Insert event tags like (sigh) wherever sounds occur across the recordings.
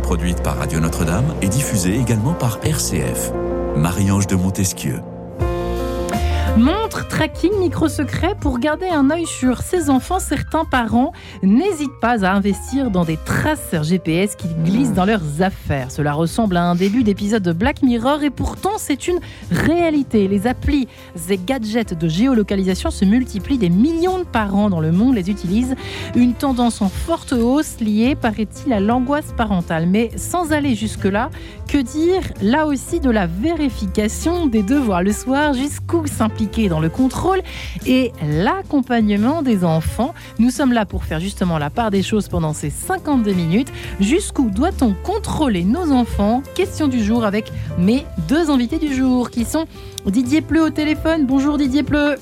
produite par Radio Notre-Dame et diffusée également par RCF. Marie-Ange de Montesquieu. Montre, tracking, micro-secret pour garder un œil sur ses enfants. Certains parents n'hésitent pas à investir dans des traceurs GPS qui glissent dans leurs affaires. Cela ressemble à un début d'épisode de Black Mirror et pourtant c'est une réalité. Les applis et gadgets de géolocalisation se multiplient. Des millions de parents dans le monde les utilisent. Une tendance en forte hausse liée, paraît-il, à l'angoisse parentale. Mais sans aller jusque-là, que dire? Là aussi de la vérification des devoirs le soir jusqu'où dans le contrôle et l'accompagnement des enfants. Nous sommes là pour faire justement la part des choses pendant ces 52 minutes. Jusqu'où doit-on contrôler nos enfants? Question du jour avec mes deux invités du jour qui sont Didier Pleu au téléphone. Bonjour Didier Pleu.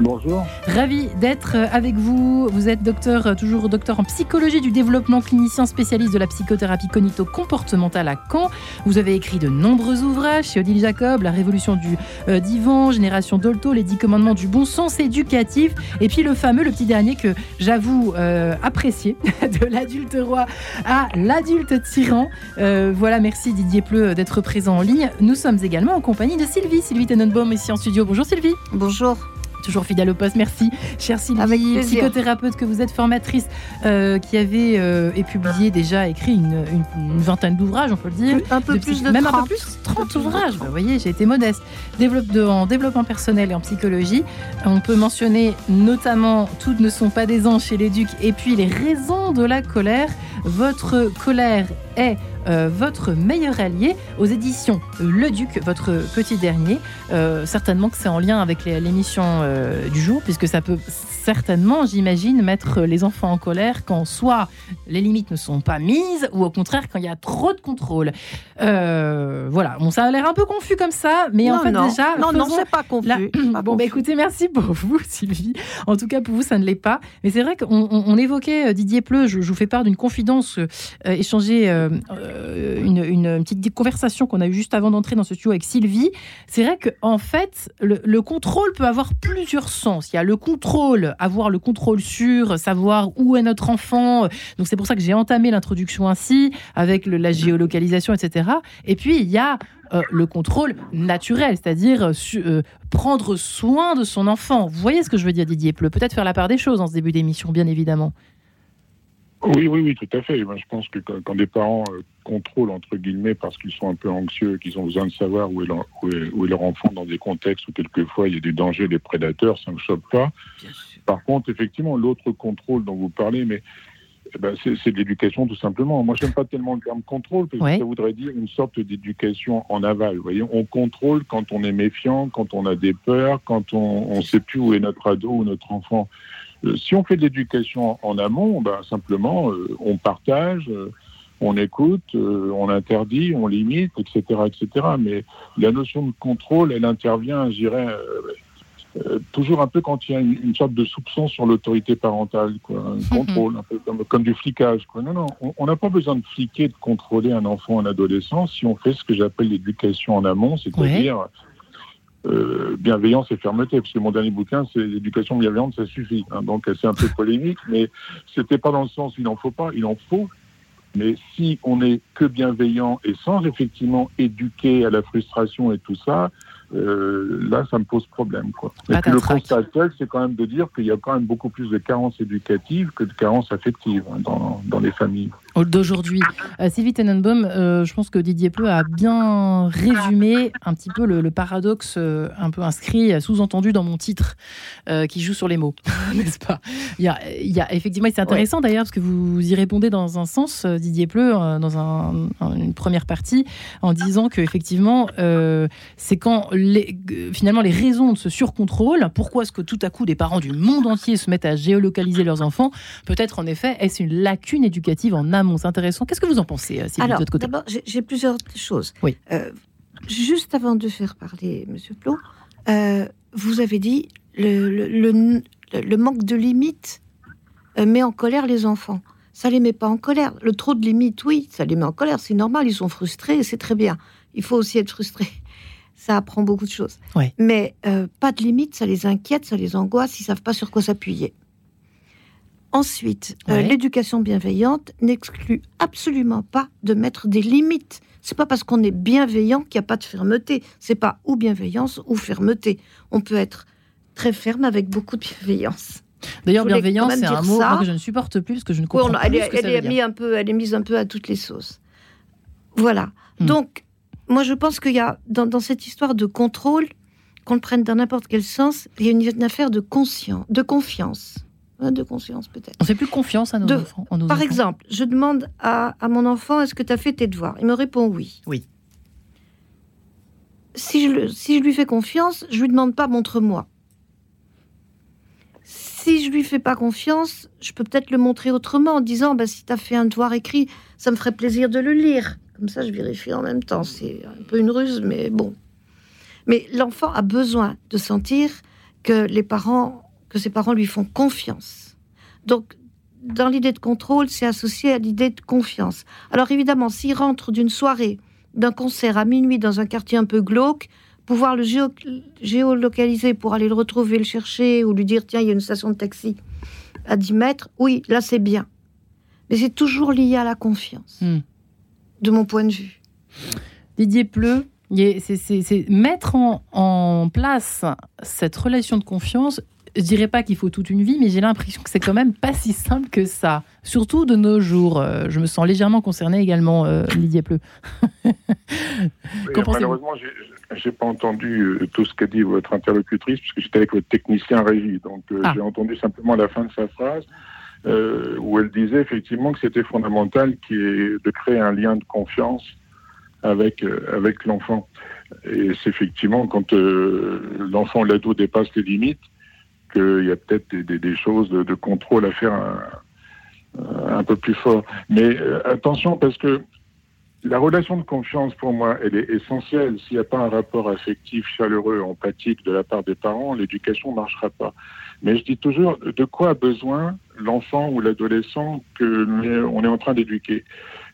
Bonjour. Ravi d'être avec vous. Vous êtes docteur, toujours docteur en psychologie du développement, clinicien spécialiste de la psychothérapie cognito-comportementale à Caen. Vous avez écrit de nombreux ouvrages chez Odile Jacob, La révolution du euh, divan, Génération Dolto, Les dix commandements du bon sens éducatif, et puis le fameux, le petit dernier que j'avoue euh, apprécier, (laughs) de l'adulte roi à l'adulte tyran. Euh, voilà, merci Didier Pleu d'être présent en ligne. Nous sommes également en compagnie de Sylvie, Sylvie Tenenbaum ici en studio. Bonjour Sylvie. Bonjour toujours fidèle au poste. Merci, chère Sylvie, psychothérapeute que vous êtes, formatrice, euh, qui avait euh, et publié déjà, écrit une, vingtaine d'ouvrages, on peut le dire. Un peu plus de Même 30. un peu plus, 30 ouvrages. vous voyez, j'ai été modeste. Développe de, en développement personnel et en psychologie. On peut mentionner notamment Toutes ne sont pas des anges chez les ducs et puis les raisons de la colère. Votre colère est euh, votre meilleur allié aux éditions Le Duc, votre petit dernier. Euh, certainement que c'est en lien avec l'émission euh, du jour, puisque ça peut certainement, j'imagine, mettre les enfants en colère quand soit les limites ne sont pas mises, ou au contraire quand il y a trop de contrôle. voilà, bon, ça a l'air un peu confus comme ça, mais en fait non. déjà... Non, non, c'est pas confus. (clears throat) Pas bon, bah, écoutez, merci pour vous, (laughs) Sylvie. En tout cas, pour vous, ça ne l'est pas. Mais c'est vrai qu'on on, évoquait Didier Pleu, je, je, vous fais part d'une confidence échangée une, une, petite conversation qu'on a eue juste avant d'entrer dans ce studio avec Sylvie. C'est vrai qu'en en fait, le, le, contrôle peut avoir plusieurs sens. Il y a le contrôle, avoir le contrôle sur, savoir où est notre enfant. Donc c'est pour ça que j'ai entamé l'introduction ainsi, avec la géolocalisation, etc. Et puis il y a euh, le contrôle naturel, c'est-à-dire euh, prendre soin de son enfant. Vous voyez ce que je veux dire, Didier Peut-être faire la part des choses en ce début d'émission, bien évidemment. Oui, oui, oui, tout à fait. Je pense que quand, des parents euh, contrôlent, entre guillemets, parce qu'ils sont un peu anxieux, qu'ils ont besoin de savoir où est, leur, où, est, où est, leur, enfant dans des contextes où quelquefois il y a des dangers, des prédateurs, ça ne me choque pas. Par contre, effectivement, l'autre contrôle dont vous parlez, mais eh ben, c'est de l'éducation tout simplement. Moi, je n'aime pas tellement le terme contrôle, parce ouais. que ça voudrait dire une sorte d'éducation en aval. Vous voyez, on contrôle quand on est méfiant, quand on a des peurs, quand on ne sait plus où est notre ado ou notre enfant. Euh, si on fait de l'éducation en amont, ben, simplement, euh, on partage, euh, on écoute, on interdit, on limite, etc., etc. Mais la notion de contrôle, elle intervient, je dirais, toujours un peu quand il y a une, une sorte de soupçon sur l'autorité parentale, quoi, un mm-hmm. contrôle, un peu comme, comme, du flicage. Quoi. Non, non, on n'a pas besoin de fliquer, de contrôler un enfant en adolescence si on fait ce que j'appelle l'éducation en amont, c'est-à-dire... Ouais. Euh, bienveillance et fermeté, parce que mon dernier bouquin, c'est l'éducation bienveillante, ça suffit. Hein, donc c'est un peu polémique, mais c'était pas dans le sens il n'en faut pas, il en faut. Mais si on n'est que bienveillant et sans effectivement éduquer à la frustration et tout ça, euh, là, ça me pose problème. Quoi. Et puis le constat actuel, c'est quand même de dire qu'il y a quand même beaucoup plus de carences éducatives que de carences affectives hein, dans, dans, les familles. D'aujourd'hui. Euh, Sylvie Tenenbaum, euh, je pense que Didier Pleu a bien résumé un petit peu le, le paradoxe euh, un peu inscrit, sous-entendu dans mon titre, euh, qui joue sur les mots, (laughs) n'est-ce pas? Il y, a, il y a effectivement, c'est intéressant ouais. d'ailleurs, parce que vous y répondez dans un sens, Didier Pleu, dans un, une première partie, en disant qu'effectivement, c'est quand les, finalement les raisons de ce surcontrôle, pourquoi est-ce que tout à coup des parents du monde entier se mettent à géolocaliser leurs enfants, peut-être en effet est-ce une lacune éducative en amont? C'est intéressant. Qu'est-ce que vous en pensez, Sylvie, Alors, de votre côté D'abord, j'ai plusieurs choses. Oui. Euh, juste avant de faire parler M. Plot, euh, vous avez dit le, le, le, le manque de limites euh, met en colère les enfants. Ça les met pas en colère. Le trop de limites, oui, ça les met en colère. C'est normal, ils sont frustrés, c'est très bien. Il faut aussi être frustré (laughs) ça apprend beaucoup de choses. Ouais. Mais euh, pas de limite, ça les inquiète, ça les angoisse, ils savent pas sur quoi s'appuyer. Ensuite, euh, l'éducation bienveillante n'exclut absolument pas de mettre des limites. C'est pas parce qu'on est bienveillant qu'il n'y a pas de fermeté. C'est pas ou bienveillance ou fermeté. On peut être très ferme avec beaucoup de bienveillance. D'ailleurs, bienveillance, c'est un mot que je ne supporte plus parce que je ne Oui, comprends a- plus elle, est- ce que elle ça est veut dire. mis un peu, elle est mise un peu à toutes les sauces. Voilà. Hmm. Donc, moi, je pense qu'il y a dans, dans cette histoire de contrôle, qu'on le prenne dans n'importe quel sens, il y a une, une affaire de conscience, de confiance, de conscience peut-être. On fait plus confiance à nos De- enfants. nos Par enfants. exemple, je demande à, à mon enfant est-ce que tu as fait tes devoirs? Il me répond oui. Oui. Si je, le- si je lui fais confiance, je lui demande pas montre-moi. Si je lui fais pas confiance, je peux peut-être le montrer autrement en disant bah, si tu as fait un devoir écrit, ça me ferait plaisir de le lire. Comme ça, je vérifie en même temps. C'est un peu une ruse, mais bon. Mais l'enfant a besoin de sentir que les parents, que ses parents lui font confiance. Donc, dans l'idée de contrôle, c'est associé à l'idée de confiance. Alors évidemment, s'il rentre d'une soirée, d'un concert à minuit dans un quartier un peu glauque, pouvoir le géo- géolocaliser pour aller le retrouver, le chercher, ou lui dire, tiens, il y a une station de taxi à 10 mètres, oui, là c'est bien. Mais c'est toujours lié à la confiance, Hmm. de mon point de vue. Didier Pleu, c'est mettre en, en place cette relation de confiance. Je dirais pas qu'il faut toute une vie, mais j'ai l'impression que c'est quand même pas si simple que ça. Surtout de nos jours. Euh, Je me sens légèrement concernée également, euh, Didier Pleu. Oui, malheureusement, j'ai- pas entendu euh, tout ce qu'a dit votre interlocutrice, puisque j'étais avec votre technicien régie. Donc, euh, Ah. j'ai entendu simplement la fin de sa phrase, euh, où elle disait effectivement que c'était fondamental qui est de créer un lien de confiance avec, avec l'enfant. Et c'est effectivement quand l'enfant ou l'ado dépasse les limites qu'il y a peut-être des, choses de, contrôle à faire un, un peu plus fort. Mais euh, attention, parce que la relation de confiance, pour moi, elle est essentielle. S'il n'y a pas un rapport affectif, chaleureux, empathique de la part des parents, l'éducation ne marchera pas. Mais je dis toujours, de quoi a besoin l'enfant ou l'adolescent que est- on est en train d'éduquer?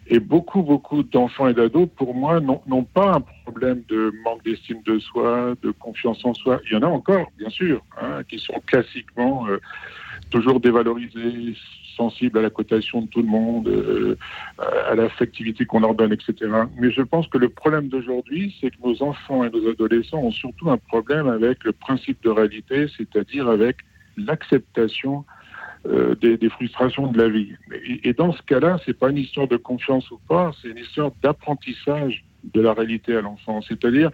Et beaucoup, beaucoup d'enfants et d'ados, pour moi, n'ont pas un problème de manque d'estime de soi, de confiance en soi. Il y en a encore, bien sûr, hein, qui sont classiquement euh, toujours dévalorisés, sensibles à la cotation de tout le monde, euh, à l'affectivité qu'on leur donne, etc. Mais je pense que le problème d'aujourd'hui, c'est que nos enfants et nos adolescents ont surtout un problème avec le principe de réalité, c'est-à-dire avec l'acceptation euh, des, des frustrations de la vie. Et, et dans ce cas-là, c'est pas une histoire de confiance ou pas, c'est une histoire d'apprentissage de la réalité à l'enfant. C'est-à-dire,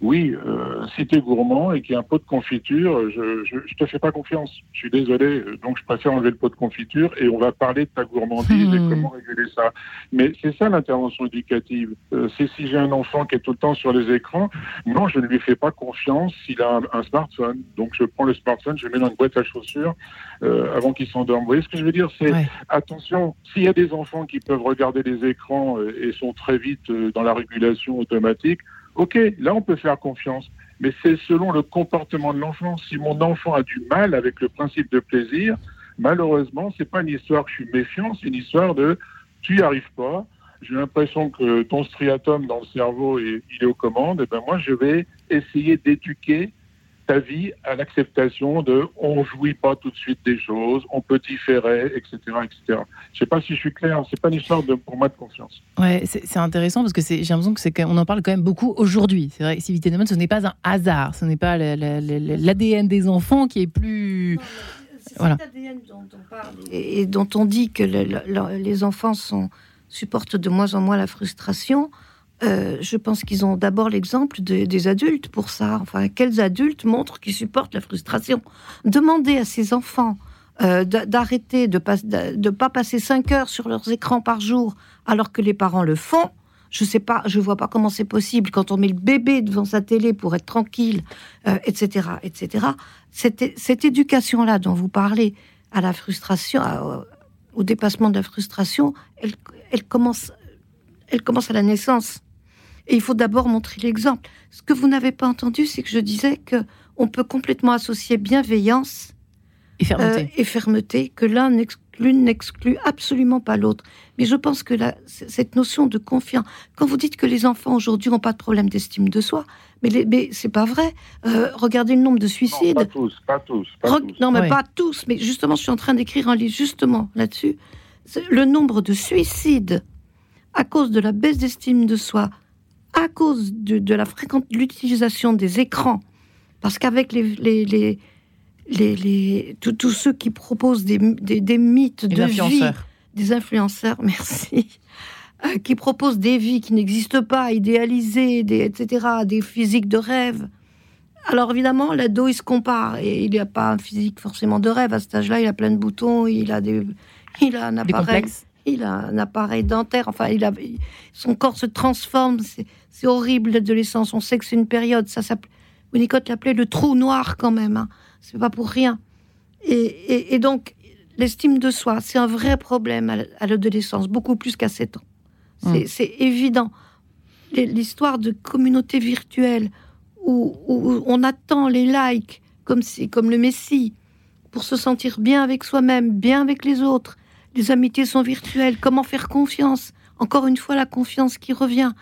oui, euh, si tu es gourmand et qu'il y a un pot de confiture, je, je, je te fais pas confiance. Je suis désolé, donc je préfère enlever le pot de confiture et on va parler de ta gourmandise et Hmm. comment réguler ça. Mais c'est ça l'intervention éducative. Euh, c'est si j'ai un enfant qui est tout le temps sur les écrans, non, je ne lui fais pas confiance s'il a un, un smartphone. Donc je prends le smartphone, je le mets dans une boîte à chaussures euh, avant qu'il s'endorme. Vous voyez ce que je veux dire? C'est Ouais. attention, s'il y a des enfants qui peuvent regarder les écrans euh, et sont très vite euh, dans la régulation automatique, ok, là on peut faire confiance. Mais c'est selon le comportement de l'enfant. Si mon enfant a du mal avec le principe de plaisir, malheureusement, c'est pas une histoire que je suis méfiant, c'est une histoire de tu n'y arrives pas. J'ai l'impression que ton striatum dans le cerveau est, il est aux commandes. Et ben moi, je vais essayer d'éduquer ta vie à l'acceptation de on jouit pas tout de suite des choses, on peut différer, etc., etc. Je sais pas si je suis clair. C'est pas une histoire de, pour moi de confiance. Ouais, c'est intéressant parce que c'est- j'ai l'impression que c'est quand- on en parle quand même beaucoup aujourd'hui. C'est vrai que Civilité Nomade, ce n'est pas un hasard, ce n'est pas l'ADN des enfants qui est plus. C'est Voilà. cet ADN dont on parle et, et dont on dit que le- le- les enfants sont, supportent de moins en moins la frustration. Euh, je pense qu'ils ont d'abord l'exemple de- des adultes pour ça. Enfin, quels adultes montrent qu'ils supportent la frustration? Demandez à ces enfants euh, d'a- d'arrêter de ne pas passer 5 heures sur leurs écrans par jour alors que les parents le font. Je sais pas, je vois pas comment c'est possible quand on met le bébé devant sa télé pour être tranquille, euh, etc., etc. Cette, éducation-là dont vous parlez à la frustration, au dépassement de la frustration, elle commence, elle commence à la naissance. Et il faut d'abord montrer l'exemple. Ce que vous n'avez pas entendu, c'est que je disais que on peut complètement associer bienveillance Et fermeté. euh, et fermeté, que l'un l'une n'exclut absolument pas l'autre. Mais je pense que la, cette notion de confiance, quand vous dites que les enfants aujourd'hui n'ont pas de problème d'estime de soi, mais, les, mais c'est pas vrai. Euh, regardez le nombre de suicides. Non, pas tous, pas tous. Pas tous. Non, mais pas tous. Mais justement, je suis en train d'écrire un livre justement là-dessus. Le nombre de suicides à cause de la baisse d'estime de soi, à cause de, de la fréquente l'utilisation des écrans, parce qu'avec les, les, les, les, les- tous- ceux qui proposent des, des, des mythes Les de vie, des influenceurs, (laughs) merci, euh, qui proposent des vies qui n'existent pas, idéalisées, des, etc., des physiques de rêve. Alors évidemment, l'ado, il se compare et il n'a pas un physique forcément de rêve. À cet âge-là, il a plein de boutons, il a, des, il a un Des appareil, complexes. Il a un appareil dentaire. Enfin, il a, son corps se transforme. C'est, horrible l'adolescence. On sait que c'est une période. Ça s'appelle, Winnicott l'appelait le trou noir quand même. Hein. C'est pas pour rien. Et, et- et donc, l'estime de soi, c'est un vrai problème à l'adolescence, beaucoup plus qu'à 7 ans. C'est, Mm. évident. L'histoire de communauté virtuelle où, où on attend les likes comme, si, comme le Messie pour se sentir bien avec soi-même, bien avec les autres. Les amitiés sont virtuelles. Comment faire confiance? Encore une fois, la confiance qui revient.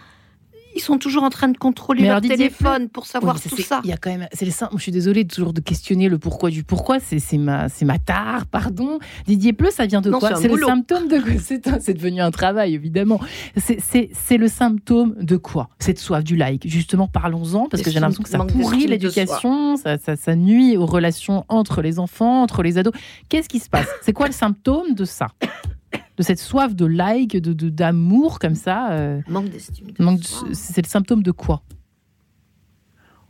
Ils sont toujours en train de contrôler Mais leur alors, téléphone pour savoir Oui, tout ça. Il y a quand même, c'est Je suis désolée toujours de questionner le pourquoi du pourquoi. C'est ma, c'est ma tare, pardon. Didier Pleu, ça vient de Non, quoi c'est le symptôme de quoi (laughs) C'est devenu un travail évidemment. C'est- le symptôme de quoi Cette soif du like? Justement, parlons-en parce que j'ai l'impression que ça pourrit l'éducation, ça, ça, ça nuit aux relations entre les enfants, entre les ados. Qu'est-ce qui se passe? C'est quoi le symptôme de ça? De cette soif de like, de de- d'amour comme ça euh, Manque d'estime. de. C'est le symptôme de quoi?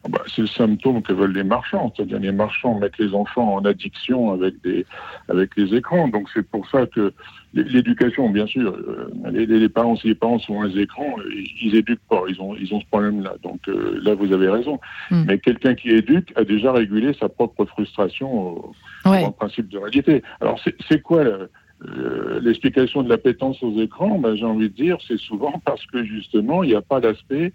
Ah bah, c'est le symptôme que veulent les marchands. C'est-à-dire les marchands mettent les enfants en addiction avec, des, avec les écrans. Donc c'est pour ça que l'é- l'éducation, bien sûr, euh, les, parents, si les parents sont les écrans, euh, ils éduquent pas. Ils ont, ils ont ce problème-là. Donc euh, là, vous avez raison. Hmm. Mais quelqu'un qui éduque a déjà régulé sa propre frustration au, Ouais. principe de réalité. Alors, c'est c'est quoi la- euh, l'explication de l'appétence aux écrans ben, J'ai envie de dire, c'est souvent parce que justement, il n'y a pas l'aspect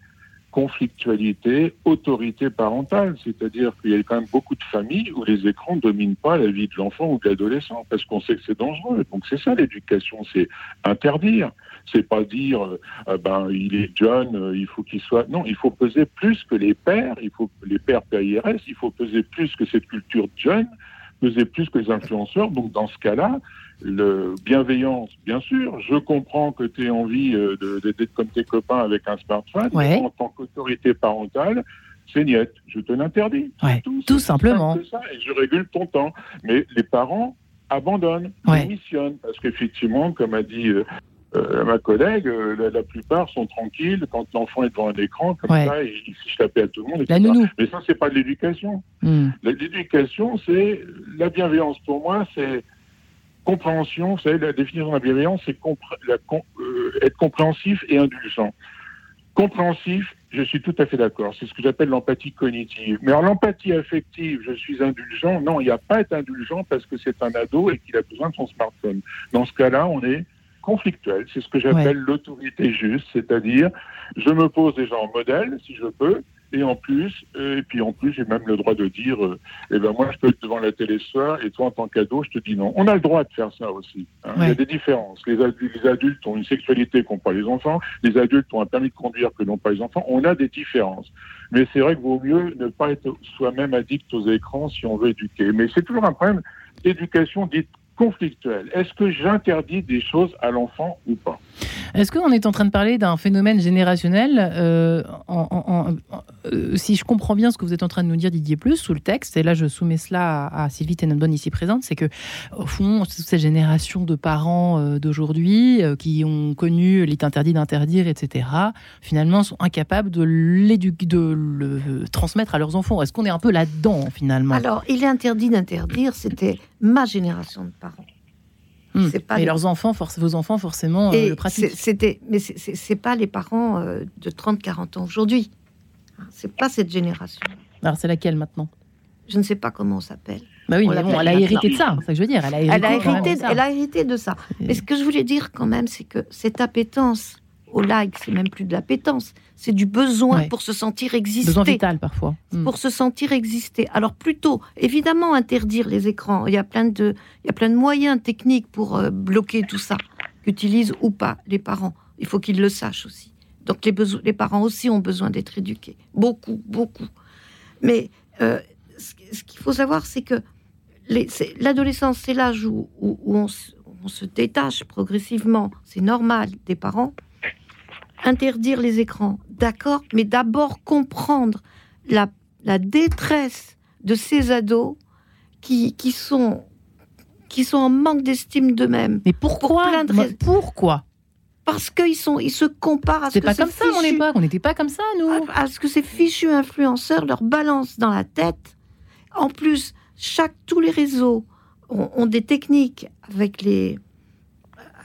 conflictualité, autorité parentale. C'est-à-dire qu'il y a quand même beaucoup de familles où les écrans ne dominent pas la vie de l'enfant ou de l'adolescent parce qu'on sait que c'est dangereux. Donc, c'est ça l'éducation, c'est interdire. C'est pas dire, euh, Ah ben, il est jeune, euh, il faut qu'il soit. Non, il faut peser plus que les pères, il faut les pères PIRS, il faut peser plus que cette culture jeune, peser plus que les influenceurs. Donc, dans ce cas-là, le bienveillance, bien sûr, je comprends que tu aies envie euh, d'être comme tes copains avec un smartphone, Ouais. mais en tant qu'autorité parentale, c'est niette, je te l'interdis. Ouais, tout, simplement. ça, et je régule ton temps. Mais les parents abandonnent, Ouais. démissionnent, parce qu'effectivement, comme a dit euh, euh, ma collègue, euh, la, la plupart sont tranquilles quand l'enfant est devant un écran, comme Ouais. ça, il, fiche la paix à tout le monde. Etc. Mais ça, c'est pas de l'éducation. Hmm. L'éducation, c'est la bienveillance. Pour moi, c'est compréhension. Vous savez, la définition de la bienveillance, c'est compré- euh, être compréhensif et indulgent. Compréhensif, je suis tout à fait d'accord. C'est ce que j'appelle l'empathie cognitive. Mais alors, l'empathie affective, je suis indulgent. Non, il n'y a pas à être indulgent parce que c'est un ado et qu'il a besoin de son smartphone. Dans ce cas-là, on est conflictuel. C'est ce que j'appelle l'autorité juste, c'est-à-dire je me pose déjà en modèle, si je peux, et en plus, euh, et puis en plus, j'ai même le droit de dire, euh, eh ben moi, je peux être devant la télé ce soir, et toi, en tant qu'ado, je te dis non. On a le droit de faire ça aussi. hein. Il y a des différences. Les adultes, les adultes ont une sexualité qu'ont pas les enfants. Les adultes ont un permis de conduire que n'ont pas les enfants. On a des différences. Mais c'est vrai qu'il vaut mieux ne pas être soi-même addict aux écrans si on veut éduquer. Mais c'est toujours un problème d'éducation dite conflictuelle. Est-ce que j'interdis des choses à l'enfant ou pas? Est-ce qu'on est en train de parler d'un phénomène générationnel euh, en- en- en- euh, Si je comprends bien ce que vous êtes en train de nous dire, Didier Plus, sous le texte, et là je soumets cela à, à Sylvie Tenenbaum ici présente, c'est que au fond, toute cette génération de parents euh, d'aujourd'hui euh, qui ont connu l'est interdit d'interdire, etc., finalement sont incapables de, de le transmettre à leurs enfants. Est-ce qu'on est un peu là-dedans finalement? Alors, il est interdit d'interdire, c'était ma génération de parents. Pas Et les- leurs enfants, vos enfants, forcément, euh, Et le pratiquent. c'était, mais c'est- pas les parents euh, de 30-40 ans aujourd'hui. Hein, C'est pas cette génération. Alors c'est laquelle maintenant? Je ne sais pas comment on s'appelle. Bah oui, mais bon, elle a hérité de ça, c'est ça que je veux dire. Elle a hérité, Elle a hérité, de ça. elle a hérité de ça. Mais ce que je voulais dire quand même, c'est que cette appétence au like, c'est même plus de l'appétence, c'est du besoin Ouais. pour se sentir exister. Besoin vital parfois. Mm. Pour se sentir exister. Alors plutôt, évidemment, interdire les écrans. Il y a plein de, il y a plein de moyens techniques pour euh, bloquer tout ça, qu'utilisent ou pas les parents. Il faut qu'ils le sachent aussi. Donc les, les parents aussi ont besoin d'être éduqués. Beaucoup, beaucoup. Mais euh, ce, ce qu'il faut savoir, c'est que l'adolescence, c'est l'âge où, où- où on, se- on se détache progressivement. C'est normal des parents. Interdire les écrans, d'accord, mais d'abord comprendre la, la détresse de ces ados qui, qui, sont, qui sont en manque d'estime d'eux-mêmes. Mais pourquoi. Pourquoi? Parce qu'ils sont, ils se comparent à ce que pas ces comme ça à mon fichus- époque. On n'était pas comme ça, nous. à, à ce que ces fichus influenceurs leur balancent dans la tête. En plus, chaque, tous les réseaux ont, ont des techniques avec les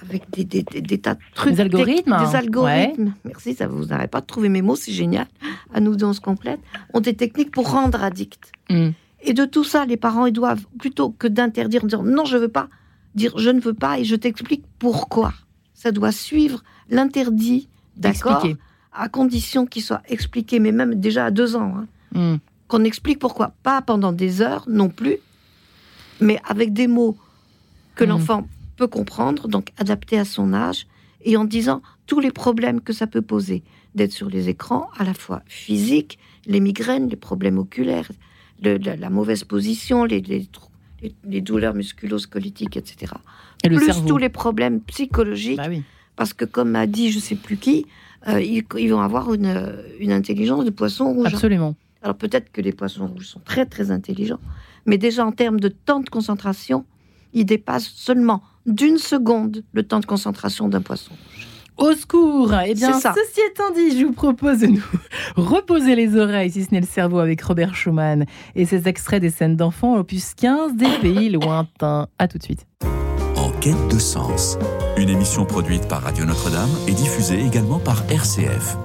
avec des, des- des- des tas de trucs. Des algorithmes, tec- hein. Des algorithmes. Merci, ça vous n'arrête pas de trouver mes mots, c'est génial. À nous deux, on se complète. Ont des techniques pour rendre addict. Mm. Et de tout ça, les parents, ils doivent, plutôt que d'interdire, dire non, je veux pas, dire je ne veux pas et je t'explique pourquoi. Ça doit suivre l'interdit, d'accord? À condition qu'il soit expliqué, mais même déjà à deux ans, hein, Mm. qu'on explique pourquoi. Pas pendant des heures non plus, mais avec des mots que Mm. l'enfant peut comprendre, donc adaptés à son âge, et en disant tous les problèmes que ça peut poser d'être sur les écrans, à la fois physiques, les migraines, les problèmes oculaires, le- la, la mauvaise position, les, douleurs musculo-squelettiques, etc. Et le Plus tous les problèmes psychologiques, Bah oui. parce que comme a dit je sais plus qui, euh, ils, ils vont avoir une, une intelligence de poisson rouge. Absolument. Alors peut-être que les poissons rouges sont très très intelligents, mais déjà en termes de temps de concentration, ils dépassent seulement d'une seconde le temps de concentration d'un poisson. Au secours Eh bien, ceci étant dit, je vous propose de nous (laughs) reposer les oreilles, si ce n'est le cerveau, avec Robert Schumann et ses extraits des scènes d'enfants, opus 15 des pays lointains. À tout de suite. En quête de sens. Une émission produite par Radio Notre-Dame et diffusée également par RCF.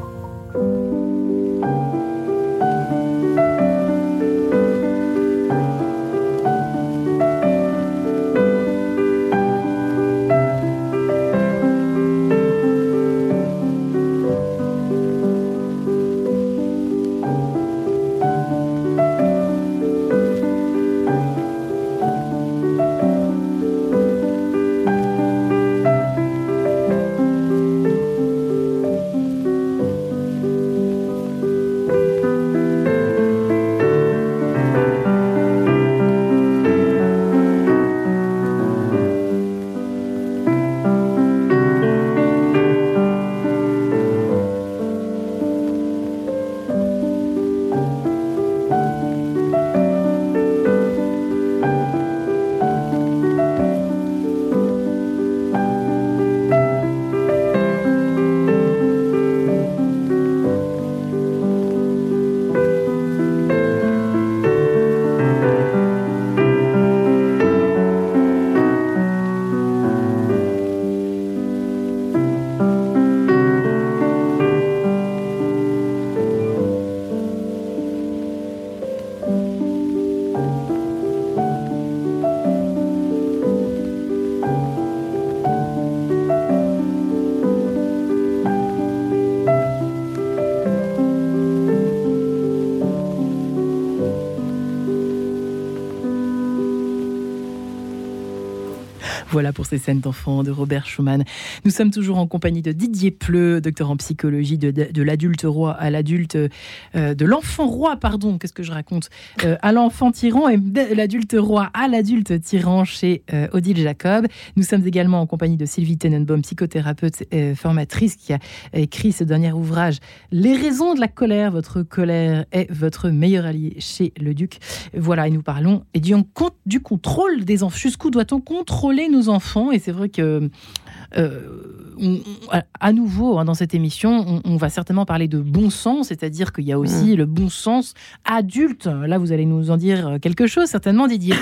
Voilà pour ces scènes d'enfants de Robert Schumann. Nous sommes toujours en compagnie de Didier Pleu, docteur en psychologie de, de- l'adulte roi à l'adulte, euh, de l'enfant roi, pardon, qu'est-ce que je raconte, Euh, à l'enfant tyran et de l'adulte roi à l'adulte tyran chez euh, Odile Jacob. Nous sommes également en compagnie de Sylvie Tenenbaum, psychothérapeute et formatrice, qui a écrit ce dernier ouvrage, Les raisons de la colère. Votre colère est votre meilleur allié chez le Duc. Voilà, et nous parlons et du, du contrôle des enfants. Jusqu'où doit-on contrôler nos enfants Et c'est vrai que, euh, on- on- à- nouveau, hein, dans cette émission, on, on va certainement parler de bon sens, c'est-à-dire qu'il y a aussi le bon sens adulte. Là, vous allez nous en dire quelque chose, certainement, Didier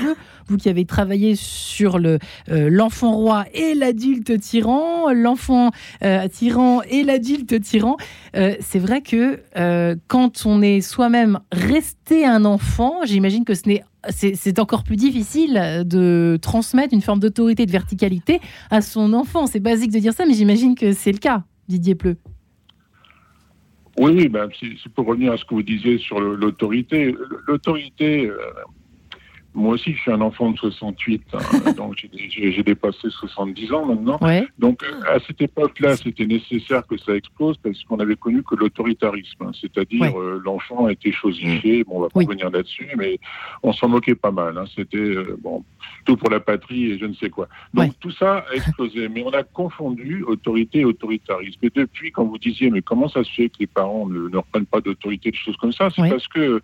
vous qui avez travaillé sur le euh, l'enfant roi et l'adulte tyran, l'enfant euh, tyran et l'adulte tyran. Euh, c'est vrai que euh, quand on est soi-même resté un enfant, j'imagine que ce n'est c'est encore plus difficile euh, de transmettre une forme d'autorité, de verticalité à son enfant. C'est basique de dire ça, mais j'imagine que c'est le cas, Didier Pleu. Oui, ben, c'est pour revenir à ce que vous disiez sur l'autorité. L'autorité, euh, moi aussi, je suis un enfant de 68, hein, (laughs) donc j'ai dépassé 70 ans maintenant. Donc à cette époque-là, c'était nécessaire que ça explose parce qu'on avait connu que l'autoritarisme, hein, c'est-à-dire euh, l'enfant était chosifié. Bon, on va pas revenir là-dessus, mais on s'en moquait pas mal. Hein. C'était euh, bon, tout pour la patrie et je ne sais quoi. Donc tout ça a explosé, mais on a confondu autorité et autoritarisme. Et depuis, quand vous disiez, mais comment ça se fait que les parents ne, ne reprennent pas d'autorité, des choses comme ça, c'est parce que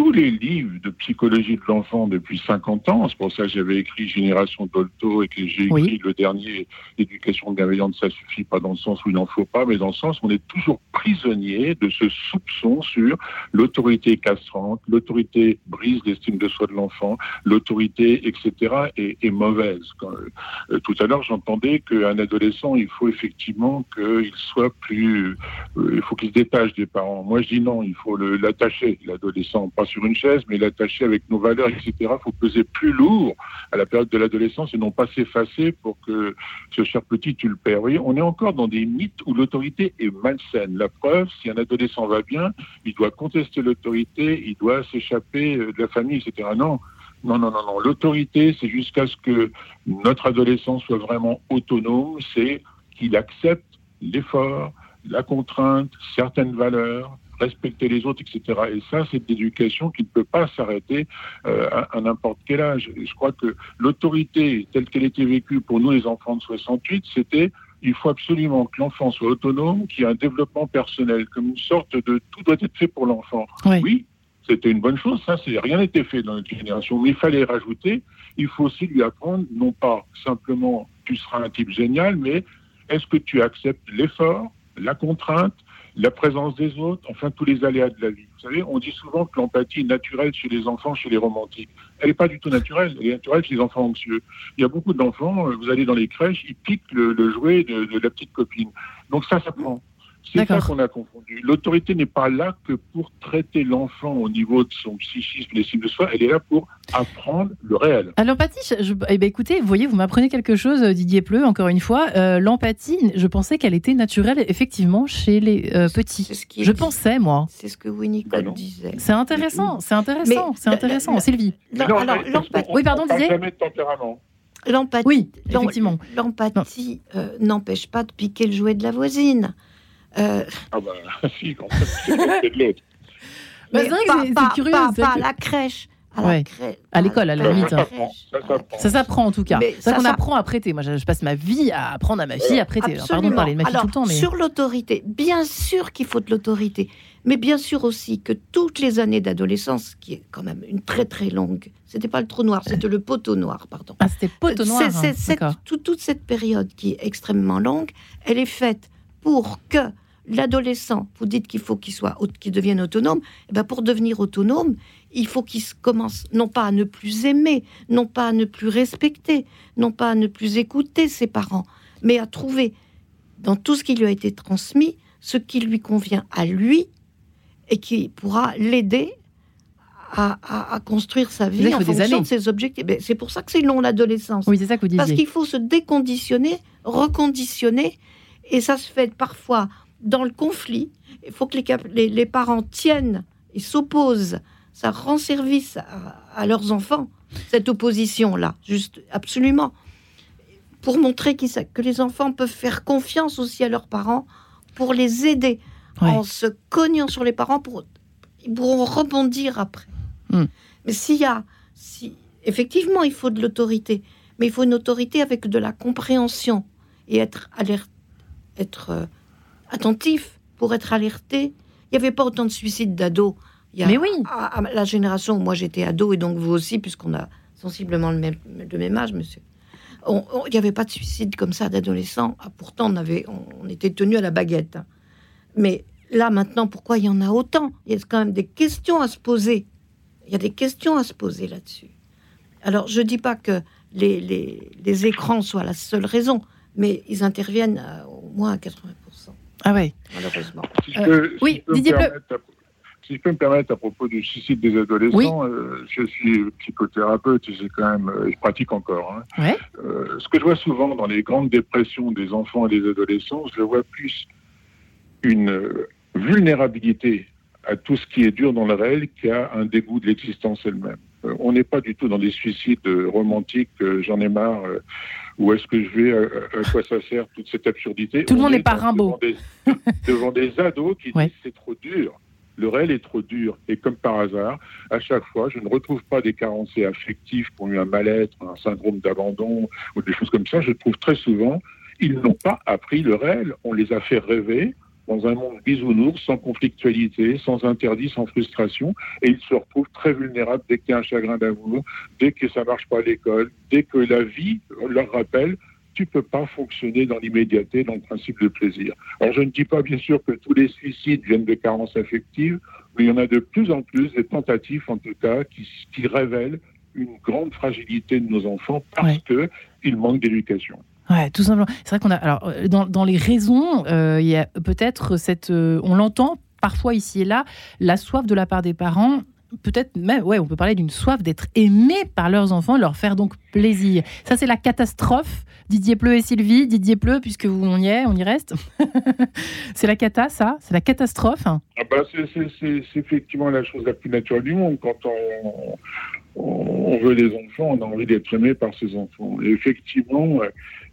tous les livres de psychologie de l'enfant depuis 50 ans. C'est pour ça que j'avais écrit Génération Dolto et que j'ai écrit le dernier Éducation bienveillante, ça suffit pas dans le sens où il n'en faut pas, mais dans le sens où on est toujours prisonnier de ce soupçon sur l'autorité castrante, l'autorité brise l'estime de soi de l'enfant, l'autorité, etc., est, mauvaise. Euh, tout à l'heure, j'entendais qu'un adolescent, il faut effectivement qu'il soit plus, euh, il faut qu'il se détache des parents. Moi, je dis non, il faut l'attacher, l'adolescent, sur une chaise, mais l'attacher avec nos valeurs, etc. Il faut peser plus lourd à la période de l'adolescence et non pas s'effacer pour que ce cher petit, tu le perds. On est encore dans des mythes où l'autorité est malsaine. La preuve, si un adolescent va bien, il doit contester l'autorité, il doit s'échapper de la famille, etc. Non. Non, non, non, non. L'autorité, c'est jusqu'à ce que notre adolescent soit vraiment autonome, c'est qu'il accepte l'effort, la contrainte, certaines valeurs, respecter les autres, etc. Et ça, c'est de l'éducation qui ne peut pas s'arrêter euh, à, n'importe quel âge. je crois que l'autorité telle qu'elle était vécue pour nous, les enfants de 68, c'était il faut absolument que l'enfant soit autonome, qu'il y ait un développement personnel, comme une sorte de tout doit être fait pour l'enfant. Oui, c'était une bonne chose, ça, c'est rien n'était fait dans notre génération, mais il fallait rajouter, il faut aussi lui apprendre, non pas simplement tu seras un type génial, mais est-ce que tu acceptes l'effort, la contrainte, la présence des autres, enfin tous les aléas de la vie. Vous savez, on dit souvent que l'empathie est naturelle chez les enfants, chez les romantiques. Elle n'est pas du tout naturelle, elle est naturelle chez les enfants anxieux. Il y a beaucoup d'enfants, euh, vous allez dans les crèches, ils piquent le, jouet de, de, la petite copine. Donc ça, ça prend. C'est ça qu'on a confondu. L'autorité n'est pas là que pour traiter l'enfant au niveau de son psychisme, les signes de soi, elle est là pour apprendre le réel. Alors, l'empathie, eh ben, écoutez, vous voyez, vous m'apprenez quelque chose, euh, Didier Pleu, encore une fois. Euh, l'empathie, je pensais qu'elle était naturelle, effectivement, chez les euh, petits. je pensais, moi. C'est ce que Winnicott bah disait. C'est intéressant, c'est intéressant, c'est intéressant. Sylvie. alors, l'empathie. Oui, pardon, Didier. Jamais de tempérament. L'empathie, oui, effectivement. L'empathie n'empêche pas de piquer le jouet de la voisine. Euh... Ah bah (laughs) si, quand c'est de l'autre. Bah, c'est vrai que c'est curieux. Pas, pas, à la crèche. À ouais. À l'école, à la limite. Ça s'apprend en tout cas. C'est qu'on apprend à prêter. Moi, je passe ma vie à apprendre à ma fille à prêter. Pardon de parler de ma fille tout le temps. Mais... Sur l'autorité, bien sûr qu'il faut de l'autorité. Mais bien sûr aussi que toutes les années d'adolescence, qui est quand même une très très longue, c'était pas le trou noir, c'était le poteau noir, pardon. Ah, c'était poteau noir. Hein, toute cette période qui est extrêmement longue, elle est faite pour que l'adolescent, vous dites qu'il faut qu'il soit, qu'il devienne autonome, et eh ben pour devenir autonome, il faut qu'il commence non pas à ne plus aimer, non pas à ne plus respecter, non pas à ne plus écouter ses parents, mais à trouver dans tout ce qui lui a été transmis ce qui lui convient à lui et qui pourra l'aider à, construire sa vie en fonction de ses objectifs. Ben, c'est pour ça que c'est long l'adolescence. Oui, c'est ça que vous disiez. Parce qu'il faut se déconditionner, reconditionner, et ça se fait parfois dans le conflit. Il faut que les, parents tiennent et s'opposent. Ça rend service à, leurs enfants, cette opposition-là, juste absolument. Pour montrer que les enfants peuvent faire confiance aussi à leurs parents, pour les aider en se cognant sur les parents, pour, ils pourront rebondir après. Hmm. Mais s'il y a, si, effectivement, il faut de l'autorité, mais il faut une autorité avec de la compréhension et être alerte, être euh, attentif, pour être alerté. Il n'y avait pas autant de suicides d'ados. Mais oui. À, la génération où moi j'étais ado et donc vous aussi, puisqu'on a sensiblement le même, le même âge, monsieur. Il n'y avait pas de suicide comme ça d'adolescents. Ah, pourtant, on, avait, on, était tenu à la baguette. Hein. Mais là, maintenant, pourquoi il y en a autant? Il y a quand même des questions à se poser. Il y a des questions à se poser là-dessus. Alors, je ne dis pas que les, les, les, écrans soient la seule raison, mais ils interviennent à, au moins à 80%. Ah oui Malheureusement. Si je peux, oui, si Didier si je peux me permettre à propos du suicide des adolescents, euh, je suis psychothérapeute et quand même, euh, je pratique encore. Hein. Euh, ce que je vois souvent dans les grandes dépressions des enfants et des adolescents, je vois plus une vulnérabilité à tout ce qui est dur dans le réel qu'à un dégoût de l'existence elle-même. Euh, on n'est pas du tout dans des suicides romantiques, j'en ai marre, où est-ce que je vais, à, quoi ça sert toute cette absurdité. Tout le monde n'est pas Rimbaud. (laughs) Devant des, ados qui disent c'est trop dur. Le réel est trop dur. Et comme par hasard, à chaque fois, je ne retrouve pas des carences affectives qui ont eu un mal-être, un syndrome d'abandon ou des choses comme ça. Je trouve très souvent, ils n'ont pas appris le réel. On les a fait rêver dans un monde bisounours, sans conflictualité, sans interdit, sans frustration, et ils se retrouvent très vulnérables dès qu'il y a un chagrin d'amour, dès que ça marche pas à l'école, dès que la vie leur rappelle tu peux pas fonctionner dans l'immédiateté, dans le principe de plaisir. Alors je ne dis pas bien sûr que tous les suicides viennent de carences affectives, mais il y en a de plus en plus des tentatives en tout cas qui, qui révèlent une grande fragilité de nos enfants parce que qu'ils manquent d'éducation. Ouais, tout simplement. C'est vrai qu'on a. Alors, euh, dans, dans les raisons, euh, il y a peut-être cette. Euh, on l'entend parfois ici et là, la soif de la part des parents peut-être même, ouais, on peut parler d'une soif d'être aimé par leurs enfants, leur faire donc plaisir. Ça, c'est la catastrophe. Didier Pleu et Sylvie, Didier Pleu, puisque vous, on y est, on y reste. (laughs) c'est la cata, ça? C'est la catastrophe? Ah bah, C'est effectivement la chose la plus naturelle du monde. Quand on, on veut des enfants, on a envie d'être aimé par ses enfants. Et effectivement,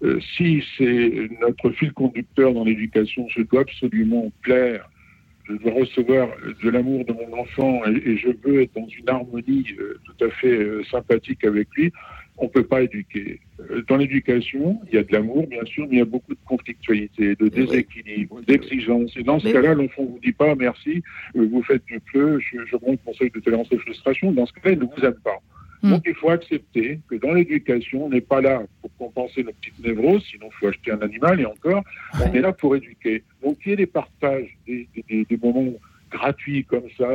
euh, si c'est notre fil conducteur dans l'éducation, je dois absolument plaire je veux recevoir de l'amour de mon enfant et, je veux être dans une harmonie euh, tout à fait euh, sympathique avec lui, on ne peut pas éduquer. Euh, dans l'éducation, il y a de l'amour, bien sûr, mais il y a beaucoup de conflictualité, de déséquilibre, d'exigence. Et dans ce cas-là, l'enfant ne vous dit pas merci, vous faites du peu, je, je mon conseil de tolérance et frustration. Dans ce cas-là, il ne vous aime pas. Hmm. Donc il faut accepter que dans l'éducation, on n'est pas là pour compenser nos petites névroses, sinon il faut acheter un animal et encore, on est là pour éduquer. Donc il y ait des partages, des, des, moments gratuits comme ça,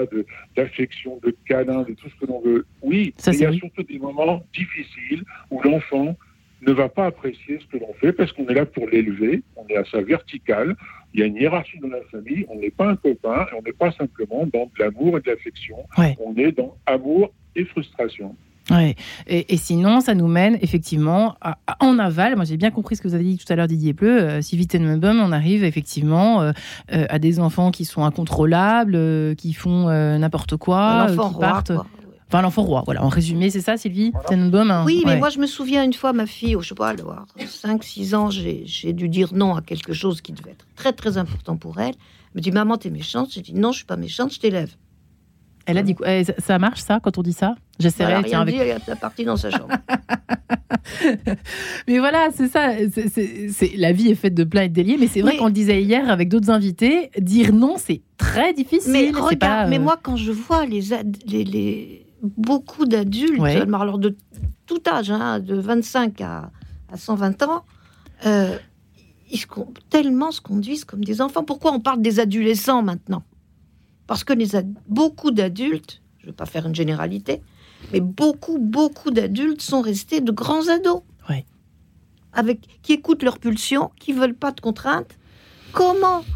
d'affection, de, câlin, de tout ce que l'on veut. Oui, il y a surtout des moments difficiles où l'enfant ne va pas apprécier ce que l'on fait parce qu'on est là pour l'élever, on est à sa verticale, il y a une hiérarchie dans la famille, on n'est pas un copain, et on n'est pas simplement dans de l'amour et de l'affection, on est dans amour et frustration. Ouais. Et, sinon, ça nous mène effectivement en aval. Moi, j'ai bien compris ce que vous avez dit tout à l'heure, Didier Pleu. Euh, si vite on arrive effectivement euh, euh, à des enfants qui sont incontrôlables, qui font n'importe quoi, qui partent. Enfin, l'enfant roi, voilà. En résumé, c'est ça, Sylvie? Hein. Oui, mais moi, je me souviens une fois, ma fille, je sais pas, 5-6 ans, j'ai dû dire non à quelque chose qui devait être très, très important pour elle. Elle me dit, maman, t'es méchante. J'ai dit, non, je suis pas méchante, je t'élève. Elle a dit quoi? Eh, Ça marche ça quand on dit ça? J'essaierai. Elle a avec... dit, elle est partie dans sa (laughs) chambre. mais voilà, c'est ça. C'est la vie est faite de plein et de déliés. Mais c'est vrai qu'on le disait hier avec d'autres invités, dire non, c'est très difficile. Mais regarde, mais euh, moi quand je vois les, les, beaucoup d'adultes, alors de tout âge, hein, de 25 à, à 120 ans. Euh, ils tellement se conduisent comme des enfants. Pourquoi on parle des adolescents maintenant? Parce que les beaucoup d'adultes, je ne veux pas faire une généralité, mais beaucoup, beaucoup d'adultes sont restés de grands ados. Avec, qui écoutent leurs pulsions, qui veulent pas de contraintes. Comment?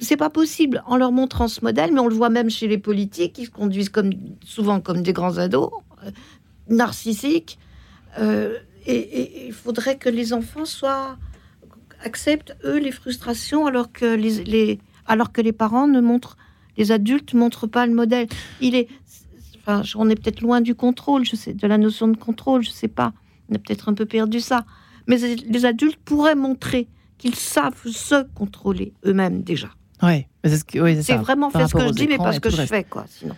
C'est pas possible en leur montrant ce modèle, mais on le voit même chez les politiques, qui se conduisent comme, souvent comme des grands ados, euh, narcissiques. Euh, et il faudrait que les enfants soient acceptent eux les frustrations alors que les alors que les parents ne montrent les adultes montrent pas le modèle. Il est, enfin, on est peut-être loin du contrôle, je sais, de la notion de contrôle, je sais pas. On a peut-être un peu perdu ça. Mais les adultes pourraient montrer qu'ils savent se contrôler eux-mêmes déjà. Ouais, c'est c'est vraiment faire ce que je dis, mais pas ce que je fais, quoi. Sinon.